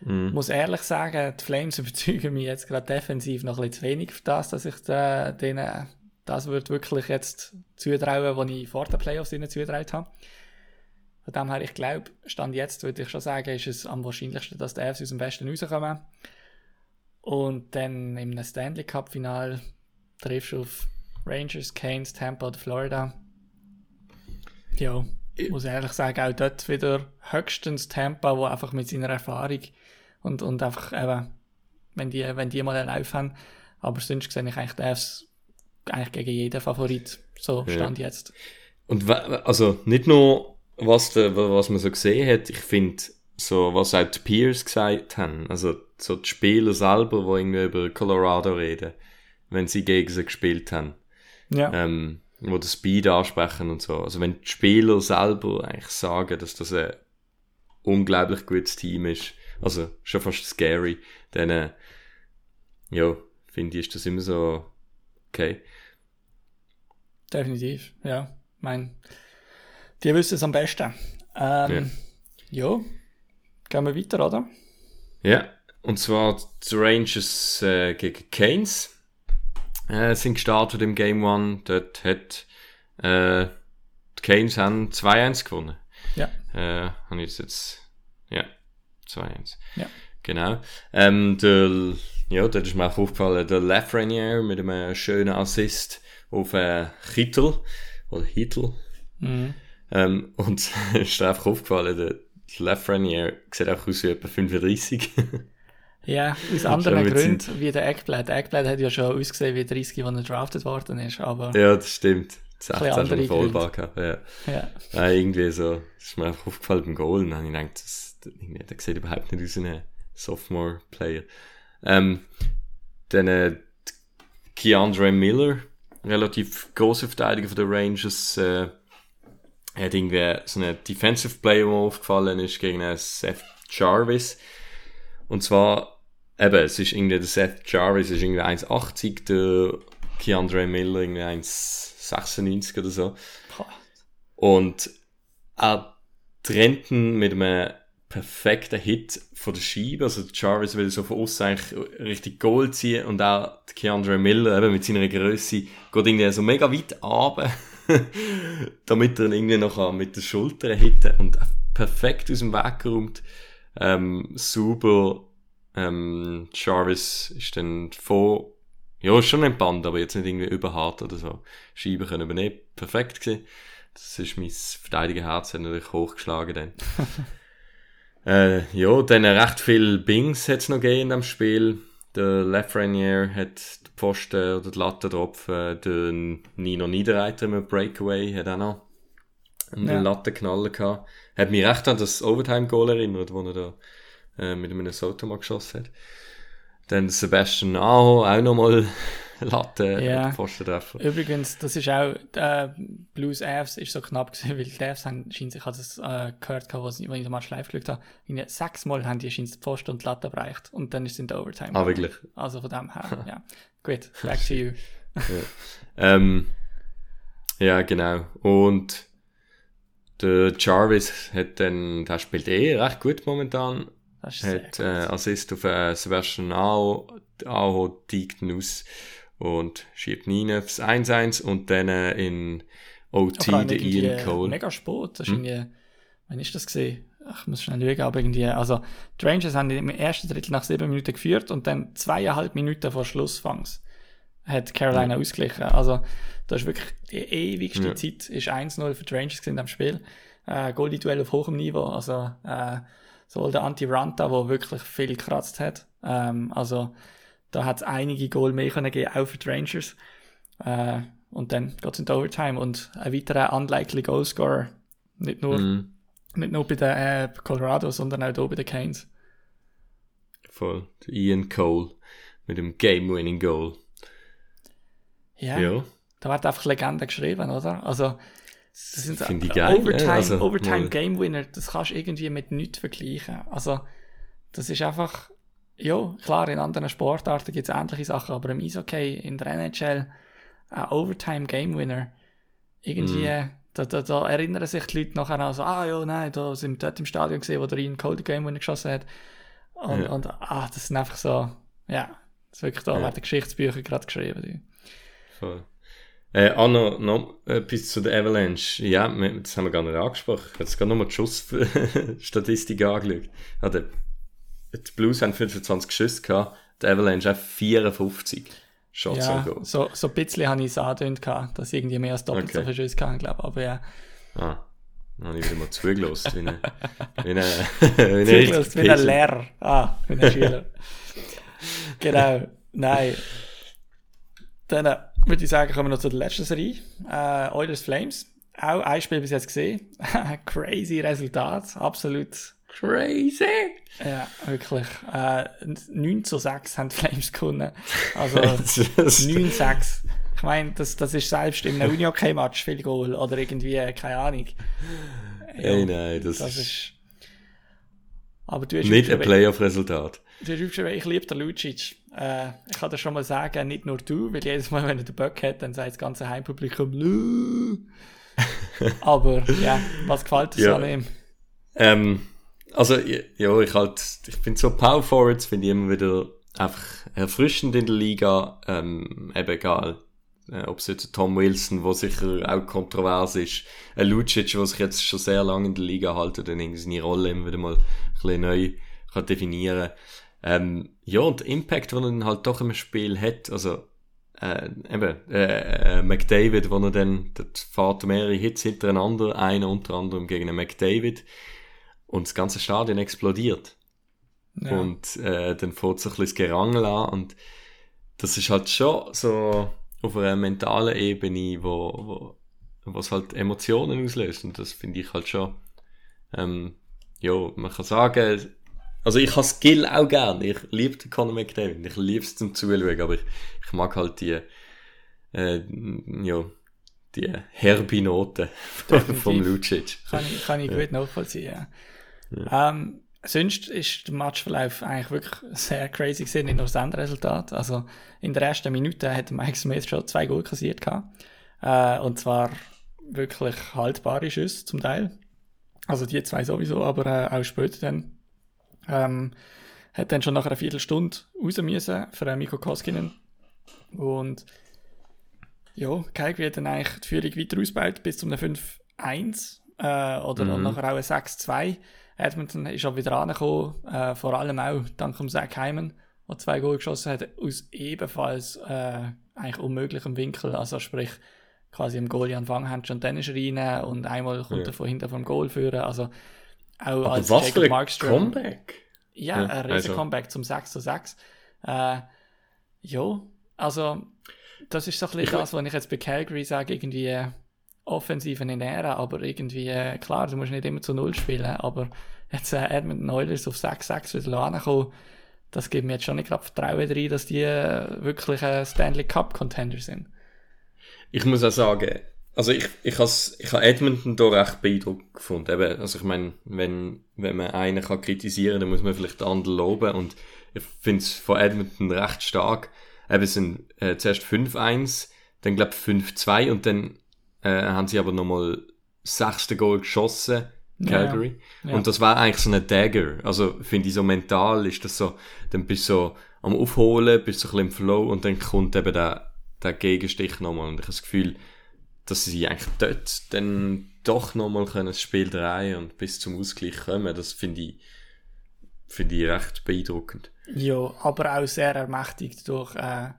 Mm. muss ehrlich sagen, die Flames überzeugen mich jetzt gerade defensiv noch ein bisschen zu wenig für das, dass ich äh, denen das wird wirklich jetzt zutrauen, was ich vor den Playoffs ihnen zutraut habe. Von dem her, ich glaube, Stand jetzt würde ich schon sagen, ist es am wahrscheinlichsten, dass die Avs aus dem Westen rauskommen. Und dann im Stanley Cup Final triffst du auf Rangers, Canes, Tampa oder Florida. Ja, ich muss ehrlich sagen, auch dort wieder höchstens Tampa, wo einfach mit seiner Erfahrung und, und einfach eben, wenn die, wenn die mal einen Lauf haben. Aber sonst sehe ich eigentlich die Avs eigentlich gegen jeden Favorit. So stand ja. jetzt. Und also nicht nur, was, der, was man so gesehen hat, ich finde, so, was auch die Peers gesagt haben, also so die Spieler selber, die irgendwie über Colorado reden, wenn sie gegen sie gespielt haben. Ja. Ähm, wo das Speed ansprechen und so. Also wenn die Spieler selber eigentlich sagen, dass das ein unglaublich gutes Team ist, also schon fast scary, dann, äh, ja, finde ich, ist das immer so, okay. Definitiv, ja. Mein, die wissen es am besten. Ähm, ja. ja. Gehen wir weiter, oder? Ja, und zwar die Rangers äh, gegen Canes äh, sind gestartet im Game One. Dort hat äh, die Canes haben 2-1 gewonnen. Ja. Äh, habe ich jetzt, ja, 2-1. Ja. Genau. Ähm, der, ja, da ist mir auch aufgefallen, der Lafreniere mit einem schönen Assist auf äh, Kittel oder Hittel. Mhm. Ähm, und ist dir einfach aufgefallen, der Lafreniere sieht auch aus wie etwa 35. ja, aus anderen Gründen wie der Eckblatt. Der Eckblatt hat ja schon ausgesehen wie 30, als er drafted worden ist. Aber ja, das stimmt. 16 schon Vollbar gehabt. Ja. Ja. ja. irgendwie so, das ist mir einfach aufgefallen beim Goal. Und dann habe ich gedacht, das, der, der sieht überhaupt nicht aus wie ein Sophomore-Player. Ähm, dann äh, Keandre Miller, relativ große Verteidiger von den Rangers, äh, hat irgendwie so einen Defensive Player, der aufgefallen ist, gegen einen Seth Jarvis. Und zwar, eben, es ist irgendwie, der Seth Jarvis ist irgendwie 1,80, der Keandre Miller irgendwie 1,96 oder so. Und er trennt ihn mit einem perfekten Hit von der Scheibe. Also Jarvis will so von außen eigentlich richtig Goal ziehen und auch Keandre Miller eben mit seiner Größe geht irgendwie so mega weit runter, damit er ihn irgendwie noch mit der Schulter hitten und perfekt aus dem Weg geräumt. Ähm, super. Ähm, Jarvis ist dann vor, ja, schon ein Band, aber jetzt nicht irgendwie überhart oder so. Scheiben können übernehmen. Perfekt gewesen. Das ist mein Verteidigerherz natürlich hochgeschlagen dann. äh, ja, dann recht viel Bings hat es noch gegeben in dem Spiel. Der Lafreniere hat Pfosten oder die Latte getroffen. Der Nino Niederreiter mit Breakaway hat auch noch einen ja. Lattenknaller gehabt. Hat mich recht an das Overtime-Goal erinnert, wo er da äh, mit einem Soto mal geschossen hat. Dann Sebastian Aho auch nochmal Latte ja. Pfostentreffer. Übrigens, das ist auch, äh, Blues Avs ist so knapp gewesen, weil die Avs haben, scheint, ich habe das äh, gehört, als ich den Match live geschaut habe, sechsmal haben die scheint Pfosten und die Latte erreicht und dann ist es in der Overtime. Ah, wirklich? Also von dem her, ja. Gut, back to you. ja. Ähm, ja, genau. Und der Jarvis hat dann, der spielt eh recht gut momentan. Das ist hat äh. Assist auf äh, Sebastian Aho, Aho aus und schiebt ihn aufs 1-1 und dann äh, in OT der Ian Cole. Mega Sport. Das ist Hm? irgendwie, wann ist das gesehen? Ich muss schnell schauen, aber irgendwie, also, die Rangers haben im ersten Drittel nach sieben Minuten geführt und dann zweieinhalb Minuten vor Schlussfangs hat Carolina ausgeglichen. Also, das ist wirklich die ewigste Ja. Zeit, ist 1-0 für die Rangers in dem Spiel. Äh, Goalie-Duell auf hohem Niveau. Also, äh, sowohl der Anti-Ranta, der wirklich viel gekratzt hat. Ähm, also, da hat es einige Goal mehr können geben, auch für die Rangers. Äh, und dann geht es in die Overtime und ein weiterer unlikely Goalscorer. Nicht nur, Mhm, nicht nur bei den äh, Colorado, sondern auch hier bei den Canes. voll. Ian Cole mit dem Game-Winning Goal. Ja, Ja. da wird einfach Legende geschrieben, oder? Also, das sind so Finde ich geil, Overtime, ja, also, Overtime Game Winner, das kannst du irgendwie mit nichts vergleichen. Also, das ist einfach, ja, klar, in anderen Sportarten gibt es ähnliche Sachen, aber im Eishockey, in der NHL, ein Overtime Game Winner, irgendwie, Mhm. Da, da, da erinnern sich die Leute nachher an so, ah ja, nein, da sind wir dort im Stadion gesehen, wo der Ian Cole den Game geschossen hat. Und, Ja. und ah, das sind einfach so, ja, das ist wirklich, da Ja. werden Geschichtsbücher gerade geschrieben. die. Voll. Äh, auch noch, noch etwas zu der Avalanche. Ja, das haben wir gar nicht angesprochen. Ich habe jetzt gerade nochmal die Schussstatistik angeschaut. Der, die Blues haben 25 Schüsse gehabt, die Avalanche auch 54 Shots Ja, on Goal. so, so ein bisschen habe ich es angedeutet, dass ich irgendwie mehr als doppelt Okay. so viel Schüsse kann, glaube ich. Aber ja, Ah, dann habe ich wieder mal zugelassen. wie ein, wie ein, wie ein zugelassen, wie ein. Lehrer. Ah, wie ein Schüler. genau, nein. Dann äh, würde ich sagen, kommen wir noch zur letzten Serie. Äh, Oilers Flames. Auch ein Spiel bis jetzt gesehen. Crazy Resultat, absolut. Crazy! Ja, wirklich. Äh, 9 zu 6 haben die Flames gewonnen. Also Das ist- 9-6. Ich meine, das, das ist selbst im Unihockey-Match viel Goal oder irgendwie, äh, keine Ahnung. Ey, nein, das, Das ist. Aber du hast nicht ein Playoff-Resultat. Du hast aufgeschrieben, ich liebe den Lucic. Äh, ich kann dir schon mal sagen, nicht nur du, weil jedes Mal, wenn er den Böck hat, dann sagt das ganze Heimpublikum Lu. Aber ja, was gefällt dir Ja. so an ihm? Ähm, also, ja, ich halt, ich finde so Power Forwards finde ich immer wieder einfach erfrischend in der Liga, ähm, eben egal. Äh, ob es jetzt Tom Wilson, wo sicher auch kontrovers ist, ein Lucic, der sich jetzt schon sehr lange in der Liga hält und dann irgendwie seine Rolle immer wieder mal ein bisschen neu kann definieren. Ähm, ja, und der Impact, den er dann halt doch im Spiel hat, also, äh, eben, äh, äh, McDavid, wo er dann, dort fährt mehrere Hits hintereinander, einer unter anderem gegen einen McDavid, und das ganze Stadion explodiert. Ja. Und äh, dann fährt sich ein bisschen das Gerangel an und das ist halt schon so auf einer mentalen Ebene, wo, wo was halt Emotionen auslöst und das finde ich halt schon ähm, ja, man kann sagen, also ich habe Skill auch gern. Ich liebe den Conor McDavid. Ich liebe es zum Zuschauen, aber ich, ich mag halt die, äh, ja, die herbe Note vom Lucic. Kann ich, kann ich gut nachvollziehen, ja. Ja. Ähm, sonst ist der Matchverlauf eigentlich wirklich sehr crazy gewesen, nicht nur das Endresultat. Also in der ersten Minute hat Mike Smith schon zwei Goal kassiert gehabt. Äh, und zwar wirklich haltbare Schüsse zum Teil. Also die zwei sowieso, aber äh, auch später dann. Ähm, hat dann schon nach einer Viertelstunde raus müssen für Mikko Koskinen. Und ja, Calgary hat dann eigentlich die Führung weiter ausgebaut bis zum 5-1 äh, oder mhm. nachher auch ein 6-2. Edmonton ist auch wieder angekommen, äh, vor allem auch dank dem Zach Hyman, der zwei Goal geschossen hat, aus ebenfalls äh, eigentlich unmöglichem Winkel, also sprich quasi im Goal Anfang haben schon dann rein und einmal kommt ja. er von hinten vom Goal führen, also auch Aber als was Jacob für ein. Comeback? Ja, ja ein riesen also. Comeback zum 6 zu 6. Äh, ja, also das ist so ein bisschen das, was ich jetzt bei Calgary sage, irgendwie äh, offensiven in Ära, aber irgendwie, äh, klar, du musst nicht immer zu Null spielen, aber jetzt äh, Edmonton Oilers auf 6-6 wieder ankommen, das gibt mir jetzt schon nicht gerade Vertrauen rein, dass die äh, wirklich ein Stanley Cup Contender sind. Ich muss auch sagen, also ich, ich habe ich ha Edmonton da recht beeindruckend gefunden. Eben, also ich meine, wenn, wenn man einen kann kritisieren, dann muss man vielleicht den anderen loben und ich finde es von Edmonton recht stark. Eben, es sind äh, zuerst 5-1, dann glaube ich 5-2 und dann äh, haben sie aber nochmal sechste Goal geschossen, Calgary. Ja, ja. Und das war eigentlich so eine Dagger. Also finde ich so mental ist das so, dann bist du so am Aufholen, bist so ein bisschen im Flow und dann kommt eben der, der Gegenstich nochmal. Und ich habe das Gefühl, dass sie eigentlich dort dann doch nochmal das Spiel drehen und bis zum Ausgleich kommen. Das finde ich, finde ich recht beeindruckend. Ja, aber auch sehr ermächtigt durch, äh,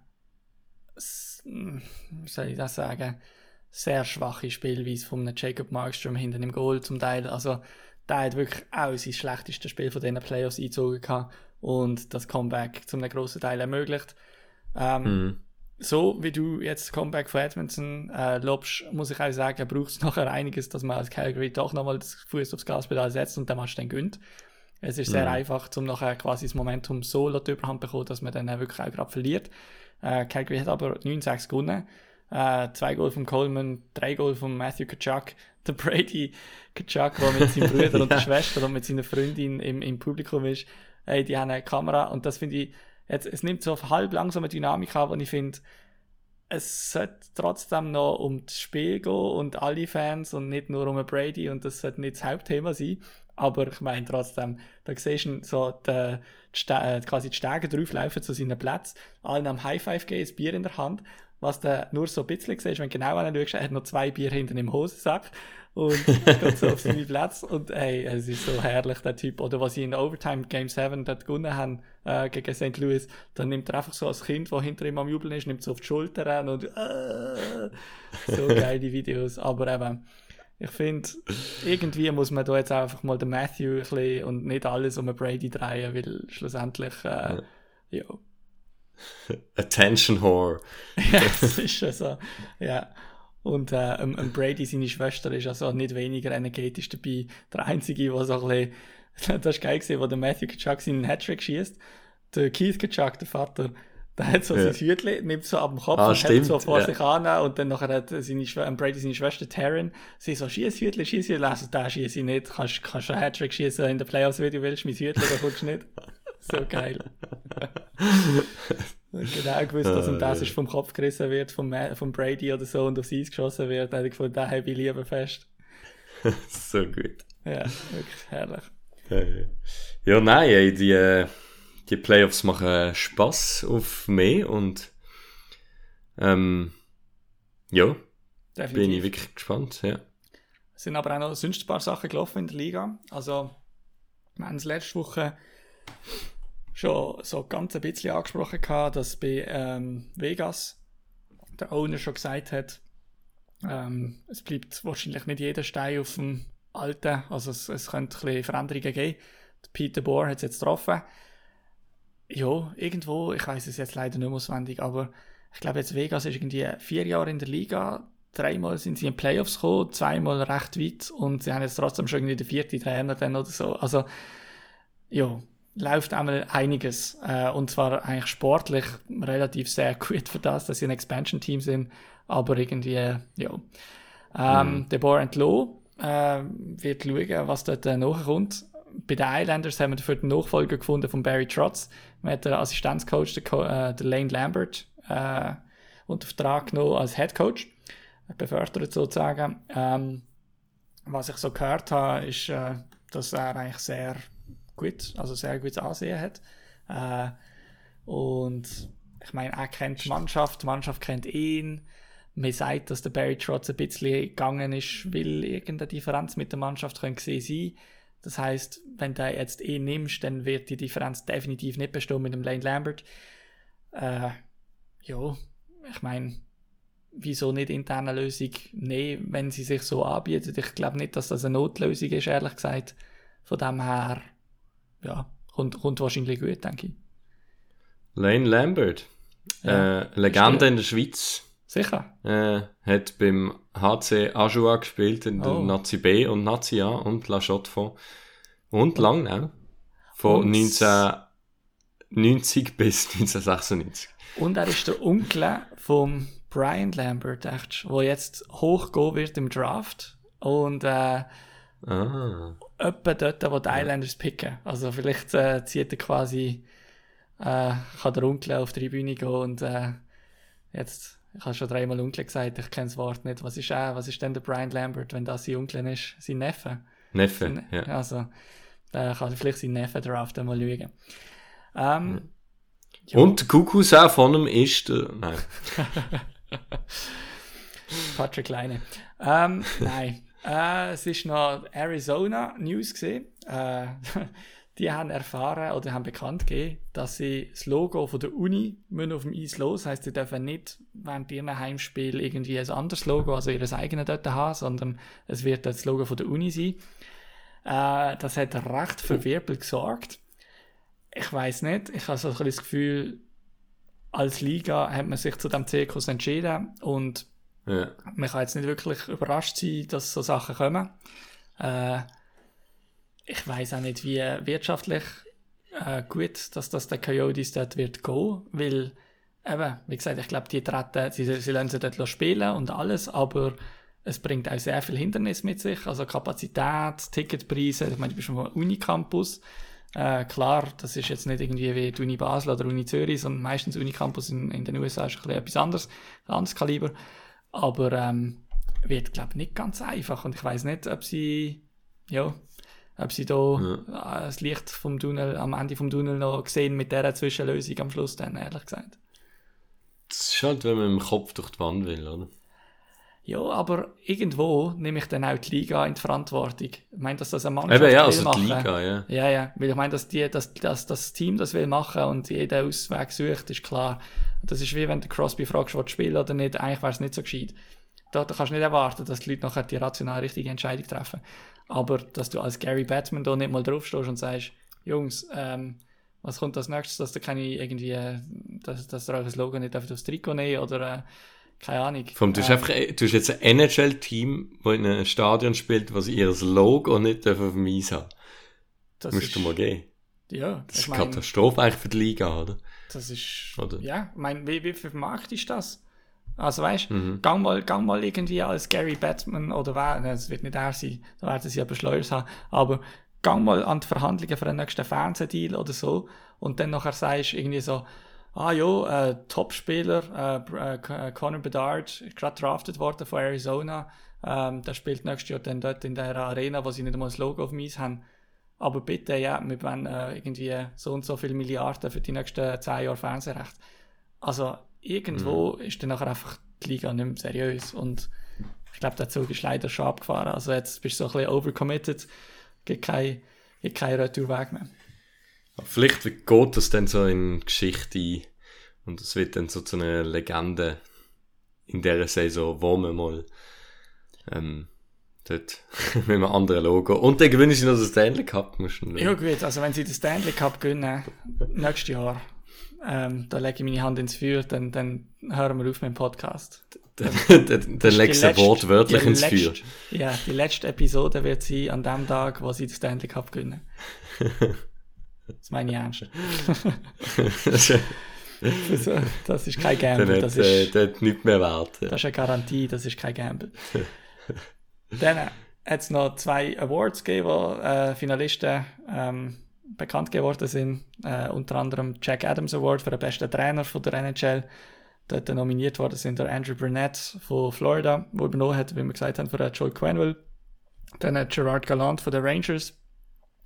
wie soll ich das sagen, sehr schwache Spielweise von Jacob Markstrom hinten im Goal zum Teil. Also, der hat wirklich auch sein schlechtestes Spiel von diesen Playoffs eingezogen gehabt und das Comeback zum grossen Teil ermöglicht. Ähm, mhm. So wie du jetzt das Comeback von Edmonton äh, lobst, muss ich auch sagen, braucht es nachher einiges, dass man als Calgary doch nochmal das Fuß aufs Gaspedal setzt und der Match dann gönnt. Es ist sehr mhm. einfach, um nachher quasi das Momentum so Überhand zu bekommen, dass man dann wirklich auch gerade verliert. Äh, Calgary hat aber 9-6 gewonnen. Äh, zwei Goal von Coleman, drei Goal von Matthew Kachuk, der Brady Kachuk, der mit seinem Bruder und der Schwester und mit seiner Freundin im, im Publikum ist. Hey, die haben eine Kamera und das finde ich, jetzt, es nimmt so halb langsame Dynamik an, und ich finde, es sollte trotzdem noch um das Spiel gehen und alle Fans und nicht nur um Brady und das sollte nicht das Hauptthema sein. Aber ich meine trotzdem, da siehst du so die, die, äh, quasi die Stege drauflaufen zu seinen Plätzen, allen am High Five gehen, das Bier in der Hand was du nur so ein bisschen siehst, wenn du genau anschaust, er hat noch zwei Bier hinten im Hosensack und geht so auf seine Plätze und hey, es ist so herrlich, der Typ. Oder was sie in Overtime Game 7 dort gewonnen haben äh, gegen St. Louis, dann nimmt er einfach so als Kind, das hinter ihm am Jubeln ist, nimmt so auf die Schulter und äh, so geile Videos. Aber eben, ich finde, irgendwie muss man da jetzt einfach mal den Matthew ein bisschen und nicht alles um Brady drehen, weil schlussendlich, äh, ja Attention Whore. ja, das ist schon so. Ja. Und äh, um, um Brady, seine Schwester, ist also nicht weniger energetisch dabei. Der Einzige, der so ein bisschen, das war geil gewesen, wo der Matthew Kachuk seinen Hattrick schießt. Der Keith Kachuk, der Vater, der hat so ja. sein Hütchen, nimmt so ab dem Kopf ah, und hält so vor ja. sich an und dann nachher hat seine Schw Brady seine Schwester Taryn, sie so, schieß Hütchen, schieß Hütchen, also da schieß ich nicht, kannst, kannst du einen Hattrick schießen in den Playoffs, wie du willst, mein Hütchen, da kommst du nicht. So geil. genau gewusst, dass ihm das ist vom Kopf gerissen wird, vom, vom Brady oder so und aufs Eis geschossen wird. Da habe ich gefunden, da habe ich lieber fest. so gut. Ja, wirklich herrlich. Ja, nein, ey, die, äh, die Playoffs machen Spaß auf mich und ähm, ja, Definitiv. bin ich wirklich gespannt, ja. Es sind aber auch noch sonst ein paar Sachen gelaufen in der Liga. Also, wir haben es letzte Woche schon so ganz ein bisschen angesprochen gehabt, dass bei ähm, Vegas der Owner schon gesagt hat, ähm, es bleibt wahrscheinlich nicht jeder Stein auf dem alten, also es, es könnte ein bisschen Veränderungen geben. Peter Bohr hat es jetzt getroffen. Ja, irgendwo, ich weiß es jetzt leider nicht auswendig, aber ich glaube jetzt Vegas ist irgendwie vier Jahre in der Liga, dreimal sind sie in Playoffs gekommen, zweimal recht weit und sie haben jetzt trotzdem schon irgendwie den vierten Trainer dann oder so. Also, ja, läuft einmal einiges. Äh, und zwar eigentlich sportlich relativ sehr gut für das, dass sie ein Expansion-Team sind, aber irgendwie, ja. Ähm, mhm. Der Borant Low äh, wird schauen, was dort äh, nachkommt. Bei den Islanders haben wir dafür den Nachfolger gefunden von Barry Trotz. Man hat den Assistenzcoach, den, äh, den Lane Lambert, äh, unter Vertrag genommen als Head Coach, befördert sozusagen. Ähm, was ich so gehört habe, ist, äh, dass er eigentlich sehr gut, also sehr gutes Ansehen hat. Äh, und ich meine, er kennt die Mannschaft, die Mannschaft kennt ihn. Man sagt, dass der Barry Trotz ein bisschen gegangen ist, weil irgendeine Differenz mit der Mannschaft können gesehen sein. Das heißt, wenn du jetzt ihn nimmst, dann wird die Differenz definitiv nicht bestehen mit dem Lane Lambert. Äh, ja, ich meine, wieso nicht interne Lösung nehmen, wenn sie sich so anbietet? Ich glaube nicht, dass das eine Notlösung ist, ehrlich gesagt. Von dem her, ja, kommt, kommt wahrscheinlich gut, denke ich. Lane Lambert, ja, äh, Legende in der Schweiz. Sicher. Äh, hat beim HC Ajoa gespielt in der oh. Nazi B und Nazi A und La Chotte von und lang auch. Von und 1990 bis 1996. Und er ist der Onkel vom Brian Lambert, echt, wo jetzt hochgehen wird im Draft. Und äh, ah. Etwa dort, wo die Islanders picken. Also vielleicht äh, zieht er quasi, äh, kann der Onkel auf die Bühne gehen und äh, jetzt, ich habe schon dreimal Onkel gesagt, ich kenne das Wort nicht. Was ist, äh, was ist denn der Brian Lambert, wenn das sein Onkel ist? Sein Neffe? Neffe, sein, ja. Also, da kann vielleicht sein Neffe draft mal schauen. Ähm, ja. Und Kuckuck von ihm ist der, nein. Patrick Kleine. Ähm, nein. Äh, es ist noch Arizona News gesehen. Äh, die haben erfahren oder haben bekannt gegeben, dass sie das Logo von der Uni müssen auf dem Eis los. Das heisst, sie dürfen nicht während ihrem Heimspiel irgendwie ein anderes Logo, also ihr eigenes dort haben, sondern es wird das Logo von der Uni sein. Äh, das hat recht für Wirbel gesorgt. Ich weiß nicht, ich habe so ein bisschen das Gefühl, als Liga hat man sich zu dem Zirkus entschieden und ja. man kann jetzt nicht wirklich überrascht sein, dass so Sachen kommen. Äh, ich weiß auch nicht, wie wirtschaftlich äh, gut, dass das der Coyotes dort wird gehen, weil eben, wie gesagt, ich glaube, die treten, sie, sie lassen sie dort spielen und alles, aber es bringt auch sehr viel Hindernis mit sich, also Kapazität, Ticketpreise, ich meine, du bist schon Unicampus, äh, klar, das ist jetzt nicht irgendwie wie die Uni Basel oder Uni Zürich, sondern meistens Unicampus in, in den USA ist ein bisschen etwas anderes, ein anderes Kaliber. Aber ähm, wird, glaube ich, nicht ganz einfach. Und ich weiß nicht, ob sie, ja, ob sie da ja. Äh, das Licht vom Tunnel, am Ende vom Tunnel noch sehen mit dieser Zwischenlösung am Schluss dann, ehrlich gesagt. Das ist halt, wenn man im Kopf durch die Wand will, oder? Ja, aber irgendwo nehme ich dann auch die Liga in die Verantwortung. Ich meine, dass das eine Mannschaft Eben, ja, also machen. die Liga, ja. Ja, ja. Weil ich meine, dass, die, dass, dass das Team das will machen und jeder Ausweg sucht, ist klar. Das ist wie wenn der Crosby fragst, was spielen oder nicht. Eigentlich wäre es nicht so gescheit. Da, da kannst du nicht erwarten, dass die Leute nachher die rational richtige Entscheidung treffen. Aber dass du als Gary Batman da nicht mal draufstehst und sagst, Jungs, ähm, was kommt als nächstes, dass du keine irgendwie, äh, dass, dass ihr euch das Logo nicht aufs Trikot nehmen oder äh, keine Ahnung. Vom, du, hast ähm, einfach, du hast jetzt ein NHL-Team, das in einem Stadion spielt, was ihr Logo nicht auf dem Eis haben Das Musst ist, du mal gehen. Ja. Das ist eine Katastrophe eigentlich für die Liga, oder? Das ist, oder? ja, ich meine, wie, wie vermarktest du das? Also weißt, mhm. gang, mal, gang mal irgendwie als Gary Batman oder wer, es wird nicht er sein, da werden sie aber Schleuers haben, aber gang mal an die Verhandlungen für den nächsten Fernsehdeal oder so und dann nachher sagst du irgendwie so, ah ja, äh, Topspieler, äh, äh, Connor Bedard, gerade drafted worden von Arizona. Ähm, der spielt nächstes Jahr dann dort in der Arena, wo sie nicht einmal das Logo auf mich haben. Aber bitte, ja, wir wollen äh, irgendwie so und so viele Milliarden für die nächsten zehn Jahre Fernsehrecht. Also irgendwo mhm. ist dann nachher einfach die Liga nicht mehr seriös. Und ich glaube, der Zug ist leider schon abgefahren. Also jetzt bist du so ein bisschen overcommitted, gibt keinen kein Retourweg mehr. Vielleicht geht das dann so in Geschichte ein und es wird dann so zu einer Legende in der Saison, wo man mal ähm, dort mit einem anderen Logo und dann gewinnen sie noch das Stanley Cup. ja gut, also wenn sie den Stanley Cup gewinnen, nächstes Jahr, ähm, da lege ich meine Hand ins Feuer, dann, dann hören wir auf mit dem Podcast. Dann, legst du wortwörtlich ins Feuer. Ja, die letzte Episode wird sein an dem Tag, wo sie den Stanley Cup gewinnen. Das meine ich ernst. Also, das ist kein Gamble, das äh, ist, der hat nichts mehr wert. Das ist eine Garantie, das ist kein Gamble. Dann hat es noch zwei Awards gegeben, wo äh, Finalisten ähm, bekannt geworden sind. Äh, unter anderem Jack Adams Award für den besten Trainer von der NHL. Dort nominiert worden sind der Andrew Burnett von Florida, der übernommen hat, wie wir gesagt haben, für Joel Quenville. Dann hat Gerard Gallant von den Rangers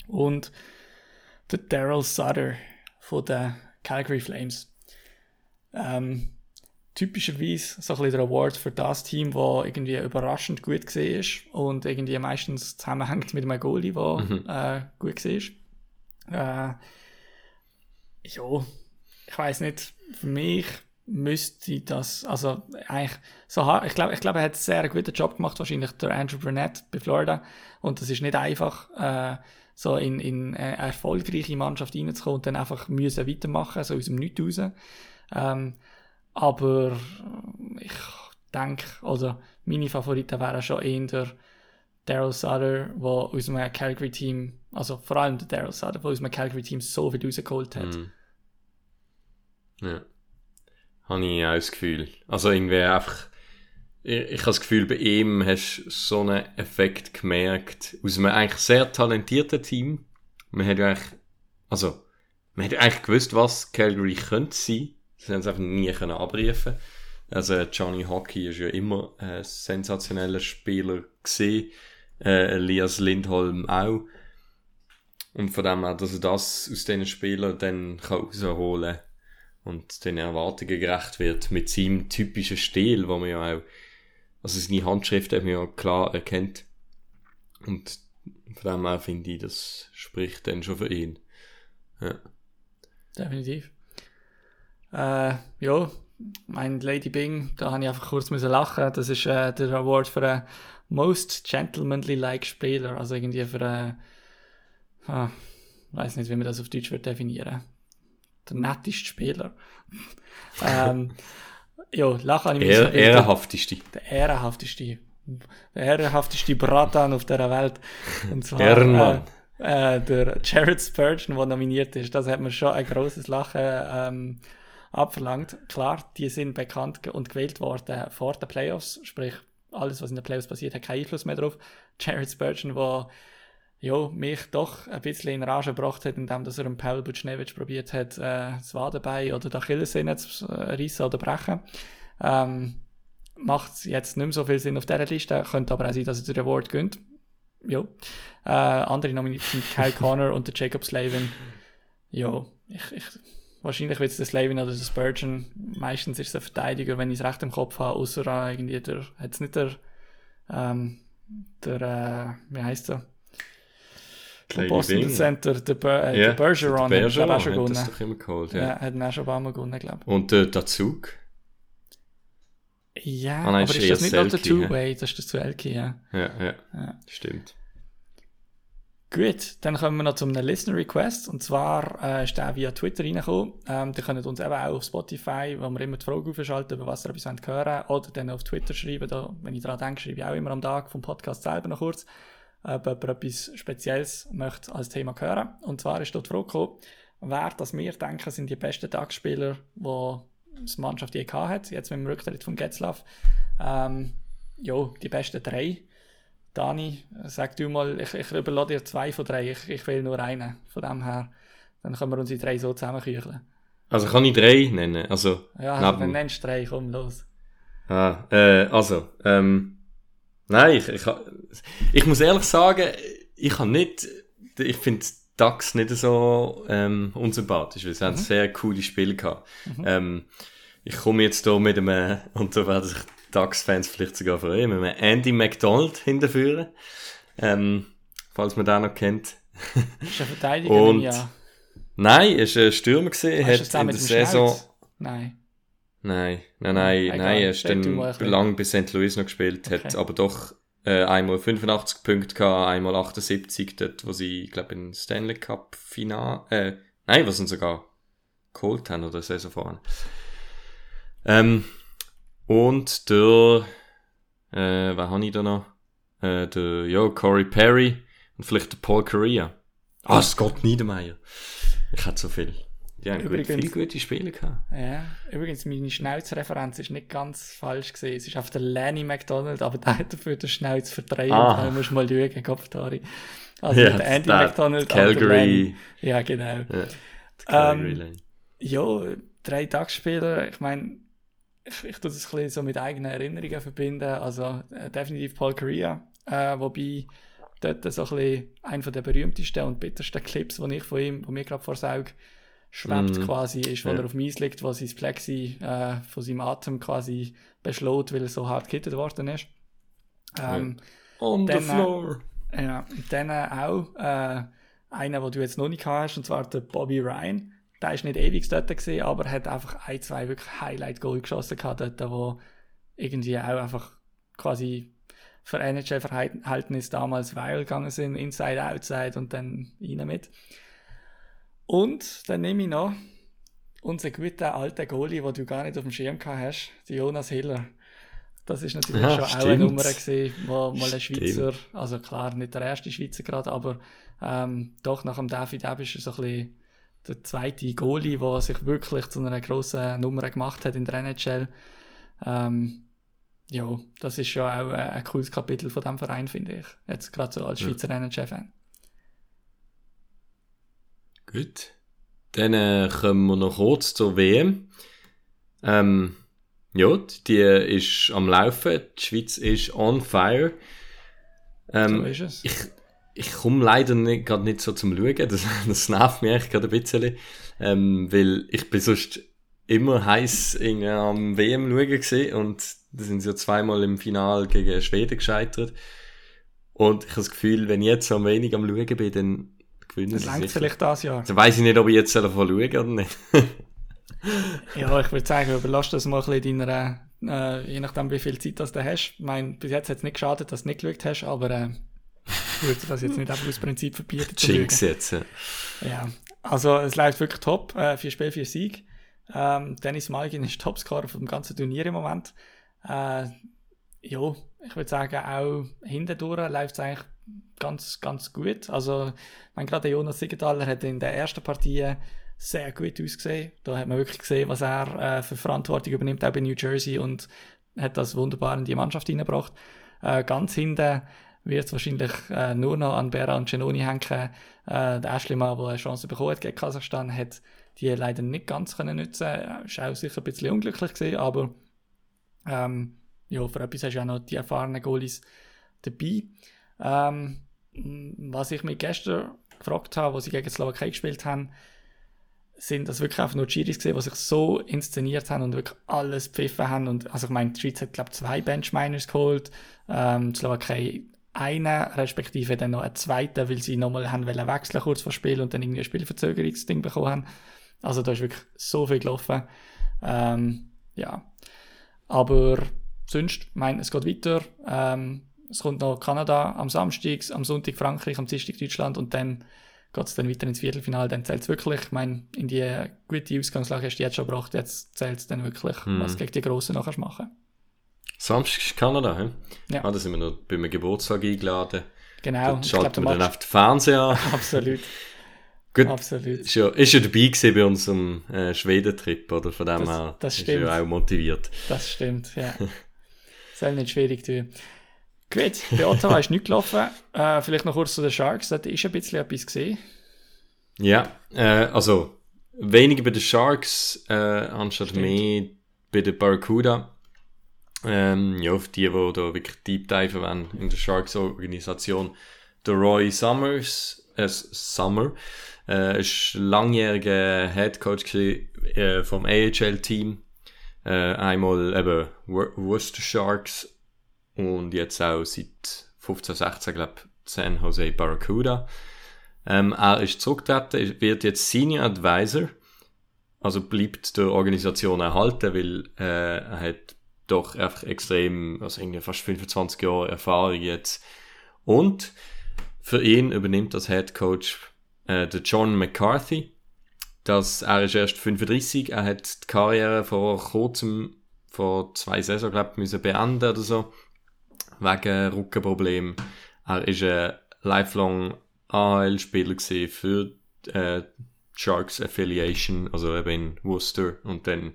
und der Daryl Sutter von den Calgary Flames. Ähm, typischerweise so ein bisschen der Award für das Team, das irgendwie überraschend gut gesehen ist und irgendwie meistens zusammenhängt mit einem Goalie, der äh, gut gesehen Äh, ja, ich weiß nicht, für mich müsste das, also eigentlich so ich glaube, ich glaube, er hat einen sehr guten Job gemacht, wahrscheinlich der Andrew Burnett bei Florida und das ist nicht einfach, äh, so in, in eine erfolgreiche Mannschaft reinzukommen und dann einfach müssen weitermachen, so aus dem Nichts raus. Ähm, aber ich denke, oder meine Favoriten wären schon eher Daryl Sutter, der aus einem Calgary-Team, also vor allem der Daryl Sutter, der aus einem Calgary-Team so viel rausgeholt hat. Mhm. Ja. Habe ich auch das Gefühl. Also irgendwie einfach, ich, ich habe das Gefühl, bei ihm hast du so einen Effekt gemerkt, aus einem eigentlich sehr talentierten Team. Man hat ja eigentlich, also, man hat ja eigentlich gewusst, was Calgary könnte sein. Sie haben es einfach nie können abrufen. Also Johnny Hockey ist ja immer ein sensationeller Spieler gesehen. Äh, Elias Lindholm auch. Und von dem her, dass er das aus diesen Spielern dann rausholen kann und den Erwartungen gerecht wird mit seinem typischen Stil, wo man ja auch, also seine Handschrift hat man ja klar erkennt. Und von dem her finde ich, das spricht dann schon für ihn. Ja. Definitiv. Äh, ja, mein Lady Bing, da habe ich einfach kurz müssen lachen. Das ist äh, der Award für einen Most Gentlemanly-like Spieler. Also irgendwie für einen, ah, weiß nicht, wie man das auf Deutsch wird definieren. Der netteste Spieler. ähm, ja, Er, müssen, weil ehrenhafteste. der ehrenhafteste, der ehrenhafteste Bratan auf dieser Welt. Und zwar Ehrenmann. Äh, äh, der Jared Spurgeon, der nominiert ist. Das hat mir schon ein großes Lachen ähm, abverlangt. Klar, die sind bekannt und gewählt worden vor den Playoffs, sprich alles, was in den Playoffs passiert, hat keinen Einfluss mehr drauf. Jared Spurgeon, der ja, mich doch ein bisschen in Rage gebracht hat, indem dass er einen Paul Butchnevich probiert hat, äh, das Wadenbein oder die Achillessehne zu äh, reissen oder brechen. Ähm, macht jetzt nicht mehr so viel Sinn auf dieser Liste, könnte aber auch sein, dass er den Award gönnt. Ja. Äh, andere nominiert sind Kyle Connor und der Jacob Slavin. Ja, ich, ich, wahrscheinlich wird es der Slavin oder der Spurgeon. Meistens ist es ein Verteidiger, wenn ich es recht im Kopf habe, außer äh, irgendwie der, hat es nicht der, ähm, der, äh, wie heißt er? Lady Boston Bing. Center, der, Ber äh, Ja, der Bergeron, der hat glaub ich, auch schon Bergeron hat das gewonnen. doch immer geholt, Ja, ja. hat ihn auch schon ein paar Mal gewonnen, glaube Und äh, der Zug. ich. Ja, Ah, nein, aber ist ist das nicht noch der Selke, hä? Two-Way? Das ist das Selke, ja. Ja, ja, Ja. stimmt. Gut, dann kommen wir noch zu einem Listener Request. Und zwar äh, ist der via Twitter reingekommen. Ähm, ihr könnt uns eben auch auf Spotify, wo wir immer die Frage aufschalten, über was ihr etwas wollt hören Oder dann auf Twitter schreiben. Da, wenn ich daran denke, schreibe ich auch immer am Tag vom Podcast selber noch kurz, jemand etwas Spezielles möchte als Thema hören. Und zwar ist dort die Frage gekommen, wer das wir denken, sind die besten Tagsspieler, die die Mannschaft je gehabt hat. Jetzt mit dem Rücktritt von Getzlaff. Ähm, ja, die besten drei. Dani, sag du mal, ich, ich überlasse dir zwei von drei, ich, ich will nur einen. Von dem her, dann können wir unsere drei so zusammenkücheln. Also kann ich drei nennen? Also, Ja, also, dann nennst du drei, komm, los. Ah, äh, also, ähm, nein, ich, ich, ich muss ehrlich sagen, ich habe nicht, ich finde DAX nicht so ähm, unsympathisch, weil sie haben sehr coole Spiele gehabt. Ähm, ich komme jetzt hier mit einem, und da werden sich DAX-Fans vielleicht sogar freuen, mit einem Andy McDonald hinterführen, ähm, falls man den noch kennt. Ist er Verteidiger? Und- ja. Nein, er war ein Stürmer, gewesen, Hast du hat in der Saison... Schnauz? Nein. Nein, nein, nein, Egal, nein, er ist dann lang bei St. Louis noch gespielt, hat Okay. aber doch äh, einmal 85 Punkte gehabt, einmal 78, dort, wo sie, ich glaube, in Stanley Cup Final, äh, nein, was sind sogar geholt haben oder Saison voran. Ähm, und der, äh, wer habe ich da noch? Äh, der, ja, Corey Perry und vielleicht der Paul Correa. Ah, Scott Niedermeyer. Ich hatte so viel. Die haben gut, Übrigens- viele gute Spiele gehabt. Ja, übrigens, meine Schnauzreferenz ist nicht ganz falsch gewesen. Es ist auf der Lenny McDonald, aber der hat dafür den Schnauz verdreht. Ah. Da musst du mal lügen, Kopftari. Also Ja, der Andy McDonald Calgary. Ja, genau. Ja, Ähm. Ja, drei Tagsspieler, ich meine, ich, ich tue das ein bisschen so mit eigenen Erinnerungen verbinden. Also äh, definitiv Paul Correa, äh, wobei dort so ein bisschen einer der berühmtesten und bittersten Clips, die ich von ihm, wo mir gerade vor schwebt Mhm. quasi, ist, wo Ja. er auf dem Eis liegt, wo sein Plexi äh, von seinem Atem quasi beschlägt, weil er so hart gehittet worden ist. Ähm, On the dann, äh, floor. ja, und dann äh, auch äh, einer, den du jetzt noch nicht hast, und zwar der Bobby Ryan. Der ist nicht ewig dort gewesen, aber hat einfach ein, zwei wirklich Highlight-Goal geschossen gehabt dort, wo irgendwie auch einfach quasi für NHL-Verhältnis damals viral gegangen sind, Inside, Outside und dann rein mit. Und dann nehme ich noch unseren guten alten Goalie, den du gar nicht auf dem Schirm gehabt hast, den Jonas Hiller. Das ist natürlich Ja, schon auch eine stimmt. Nummer gewesen, wo mal ein Stimmt. Schweizer, also klar, nicht der erste Schweizer gerade, aber ähm, doch nach dem David Ebb ist er so ein bisschen der zweite Goalie, der sich wirklich zu einer grossen Nummer gemacht hat in der NHL. Ähm, ja, das ist schon auch ein, ein cooles Kapitel von diesem Verein, finde ich. Jetzt gerade so als Ja. Schweizer NHL-Fan. Gut. Dann äh, kommen wir noch kurz zur WM. Ähm, ja, die ist am Laufen. Die Schweiz ist on fire. Ähm, so ist es. ich, ich komme leider nicht, gerade nicht so zum Schauen. Das, das nervt mich eigentlich gerade ein bisschen. Ähm, weil ich bin sonst immer heiß in, am WM schauen gewesen und da sind sie ja zweimal im Final gegen Schweden gescheitert. Und ich habe das Gefühl, wenn ich jetzt so am wenig am Schauen bin, dann gewinnen Das sicher. vielleicht das Jahr. Dann weiss ich nicht, ob ich jetzt davon schauen oder nicht. Ja, ich würde sagen, überlass das mal ein bisschen deiner, äh, je nachdem, wie viel Zeit das du hast. Ich meine, bis jetzt hat es nicht geschadet, dass du nicht geschaut hast, aber äh, ich würde das jetzt nicht einfach aus Prinzip verbieten Jinx jetzt. ja. Ja, also es läuft wirklich top. Äh, vier Spiele, vier Sieg. Ähm, Dennis Malgin ist Topscorer vom ganzen Turnier im Moment. Äh, ja, ich würde sagen, auch hintendurch läuft es eigentlich ganz, ganz gut. Also, ich meine, gerade Jonas Siegenthaler hat in der ersten Partie sehr gut ausgesehen. Da hat man wirklich gesehen, was er äh, für Verantwortung übernimmt, auch bei New Jersey und hat das wunderbar in die Mannschaft hineingebracht. Äh, ganz hinten wird es wahrscheinlich äh, nur noch an Bera und Genoni hängen. Äh, der Ashley Mal, der eine Chance bekommen hat gegen Kasachstan, hat die leider nicht ganz können nutzen. Ist auch sicher ein bisschen unglücklich gewesen, aber ähm, ja, für etwas hast du ja noch die erfahrenen Goalies dabei. Ähm, was ich mich gestern gefragt habe, wo sie gegen Slowakei gespielt haben, sind das wirklich einfach nur die Schiris gesehen, die sich so inszeniert haben und wirklich alles pfiffen haben. Und, also ich meine, die Schweiz hat, glaube ich, zwei Benchminers geholt, ähm, die Slowakei einen, respektive dann noch einen zweiten, weil sie nochmal haben wollen wechseln kurz vor Spiel und dann irgendwie ein Spielverzögerungsding bekommen haben. Also da ist wirklich so viel gelaufen. Ähm, ja. Aber sonst, ich meine, es geht weiter. Ähm, es kommt noch Kanada am Samstag, am Sonntag Frankreich, am Dienstag Deutschland und dann geht es dann weiter ins Viertelfinale. Dann zählt es wirklich. Ich meine, in die gute Ausgangslage hast du jetzt schon gebracht. Jetzt zählt es dann wirklich, Mhm. was gegen die Grossen nachher machen. Samstag ist Kanada, hä? Ja. Ah, da sind wir noch bei einem Geburtstag eingeladen. Genau. Glaub, schalten du wir dann auf den Fernseher an. Absolut. Gut, Absolut. ist ja, ist ja dabei gewesen bei unserem äh, Schweden-Trip, oder? Von dem Das- her das ist stimmt. ja auch motiviert. Das stimmt, ja. Soll nicht schwierig tun. Gut, bei Ottawa ist nichts gelaufen. Äh, vielleicht noch kurz zu den Sharks. Da ist ein bisschen etwas gesehen. Ja, äh, also weniger bei den Sharks, äh, anstatt Stimmt. mehr bei den Barracuda. Ähm, ja, auf die, die da wirklich deep diven wollen in der Sharks-Organisation. Der Roy Summers, äh, Summer, äh, ist langjähriger Head Coach gewesen, äh, vom AHL-Team. Äh, einmal eben Wor- Worcester Sharks und jetzt auch seit 15, 16, glaube San Jose Barracuda. Ähm, er ist zurückgetreten, wird jetzt Senior Advisor, also bleibt der Organisation erhalten, weil äh, er hat doch einfach extrem, also irgendwie fast 25 Jahre Erfahrung jetzt. Und für ihn übernimmt das Head Coach äh, der John McCarthy. dass er ist erst 35, er hat die Karriere vor kurzem, vor zwei Saison, glaube ich, müssen beenden oder so, wegen Rückenproblem. Er ist ein lifelong AHL-Spieler für äh, Sharks Affiliation, also eben in Worcester und dann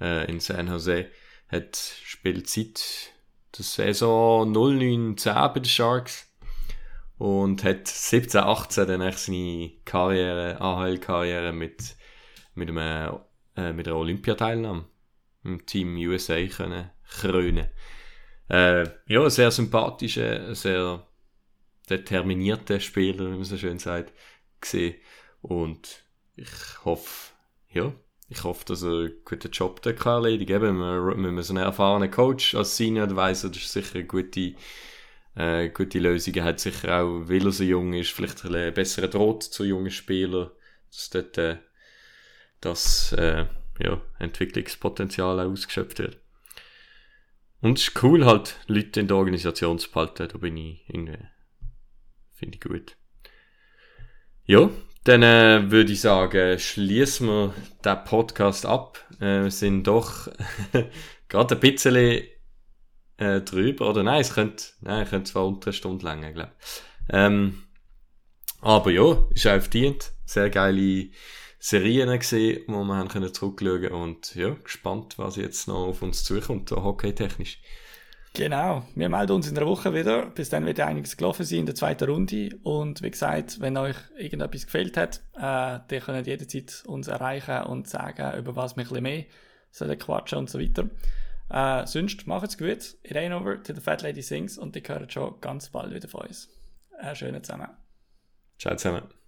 äh, in San Jose. Hat spielt seit der Saison 0910 bei den Sharks und hat 17, 18 dann seine Karriere, AHL-Karriere mit, mit, äh, mit einer Olympiateilnahme im Team USA können krönen. Äh, ja, sehr sympathischer, sehr determinierter Spieler, wie man so schön sagt, gesehen. Und ich hoffe, ja, ich hoffe, dass er einen guten Job da kann erledigen kann. Mit, mit so einem erfahrenen Coach als Senior Advisor, das ist sicher eine gute, äh, gute Lösung. Er hat sicher auch, weil er so jung ist, vielleicht einen besseren Draht zu jungen Spielern, dass dort äh, das äh, ja, Entwicklungspotenzial auch ausgeschöpft wird. Und es ist cool, halt Leute in der Organisation zu behalten. Da bin ich irgendwie, finde ich gut. Ja, dann äh, würde ich sagen, schließen wir den Podcast ab. Äh, wir sind doch gerade ein bisschen äh, drüber. Oder nein, es könnte, nein, es könnte zwar unter eine Stunde länger, glaube ich. Ähm, aber ja, ist auch verdient. Sehr geile Serien gesehen, wo wir haben können zurückschauen und ja, gespannt, was jetzt noch auf uns zukommt, so hockeytechnisch. Genau, wir melden uns in der Woche wieder. Bis dann wird einiges gelaufen sein in der zweiten Runde. Und wie gesagt, wenn euch irgendetwas gefällt hat, äh, dann könnt ihr jederzeit uns erreichen und sagen, über was wir ein bisschen mehr sollen quatschen und so weiter. Äh, sonst macht es gut. Ihr rein over to the Fat Lady Sings und die hören schon ganz bald wieder von uns. Äh, schönen zusammen. Ciao zusammen.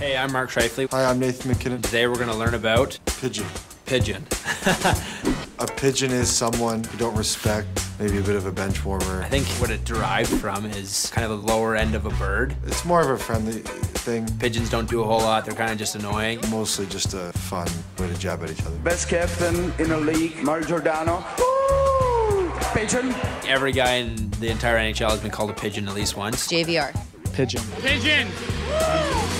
Hey, I'm Mark Shifley. Hi, I'm Nathan McKinnon. Today we're going to learn about Pigeon. pigeon. A pigeon is someone you don't respect, maybe a bit of a bench warmer. I think what it derived from is kind of the lower end of a bird. It's more of a friendly thing, Pigeons don't do a whole lot. They're kind of just annoying. mostly just a fun way to jab at each other. Best captain in the league, Mario Giordano. Pigeon. Every guy in the entire NHL has been called a pigeon at least once. JVR. pigeon. Pigeon! We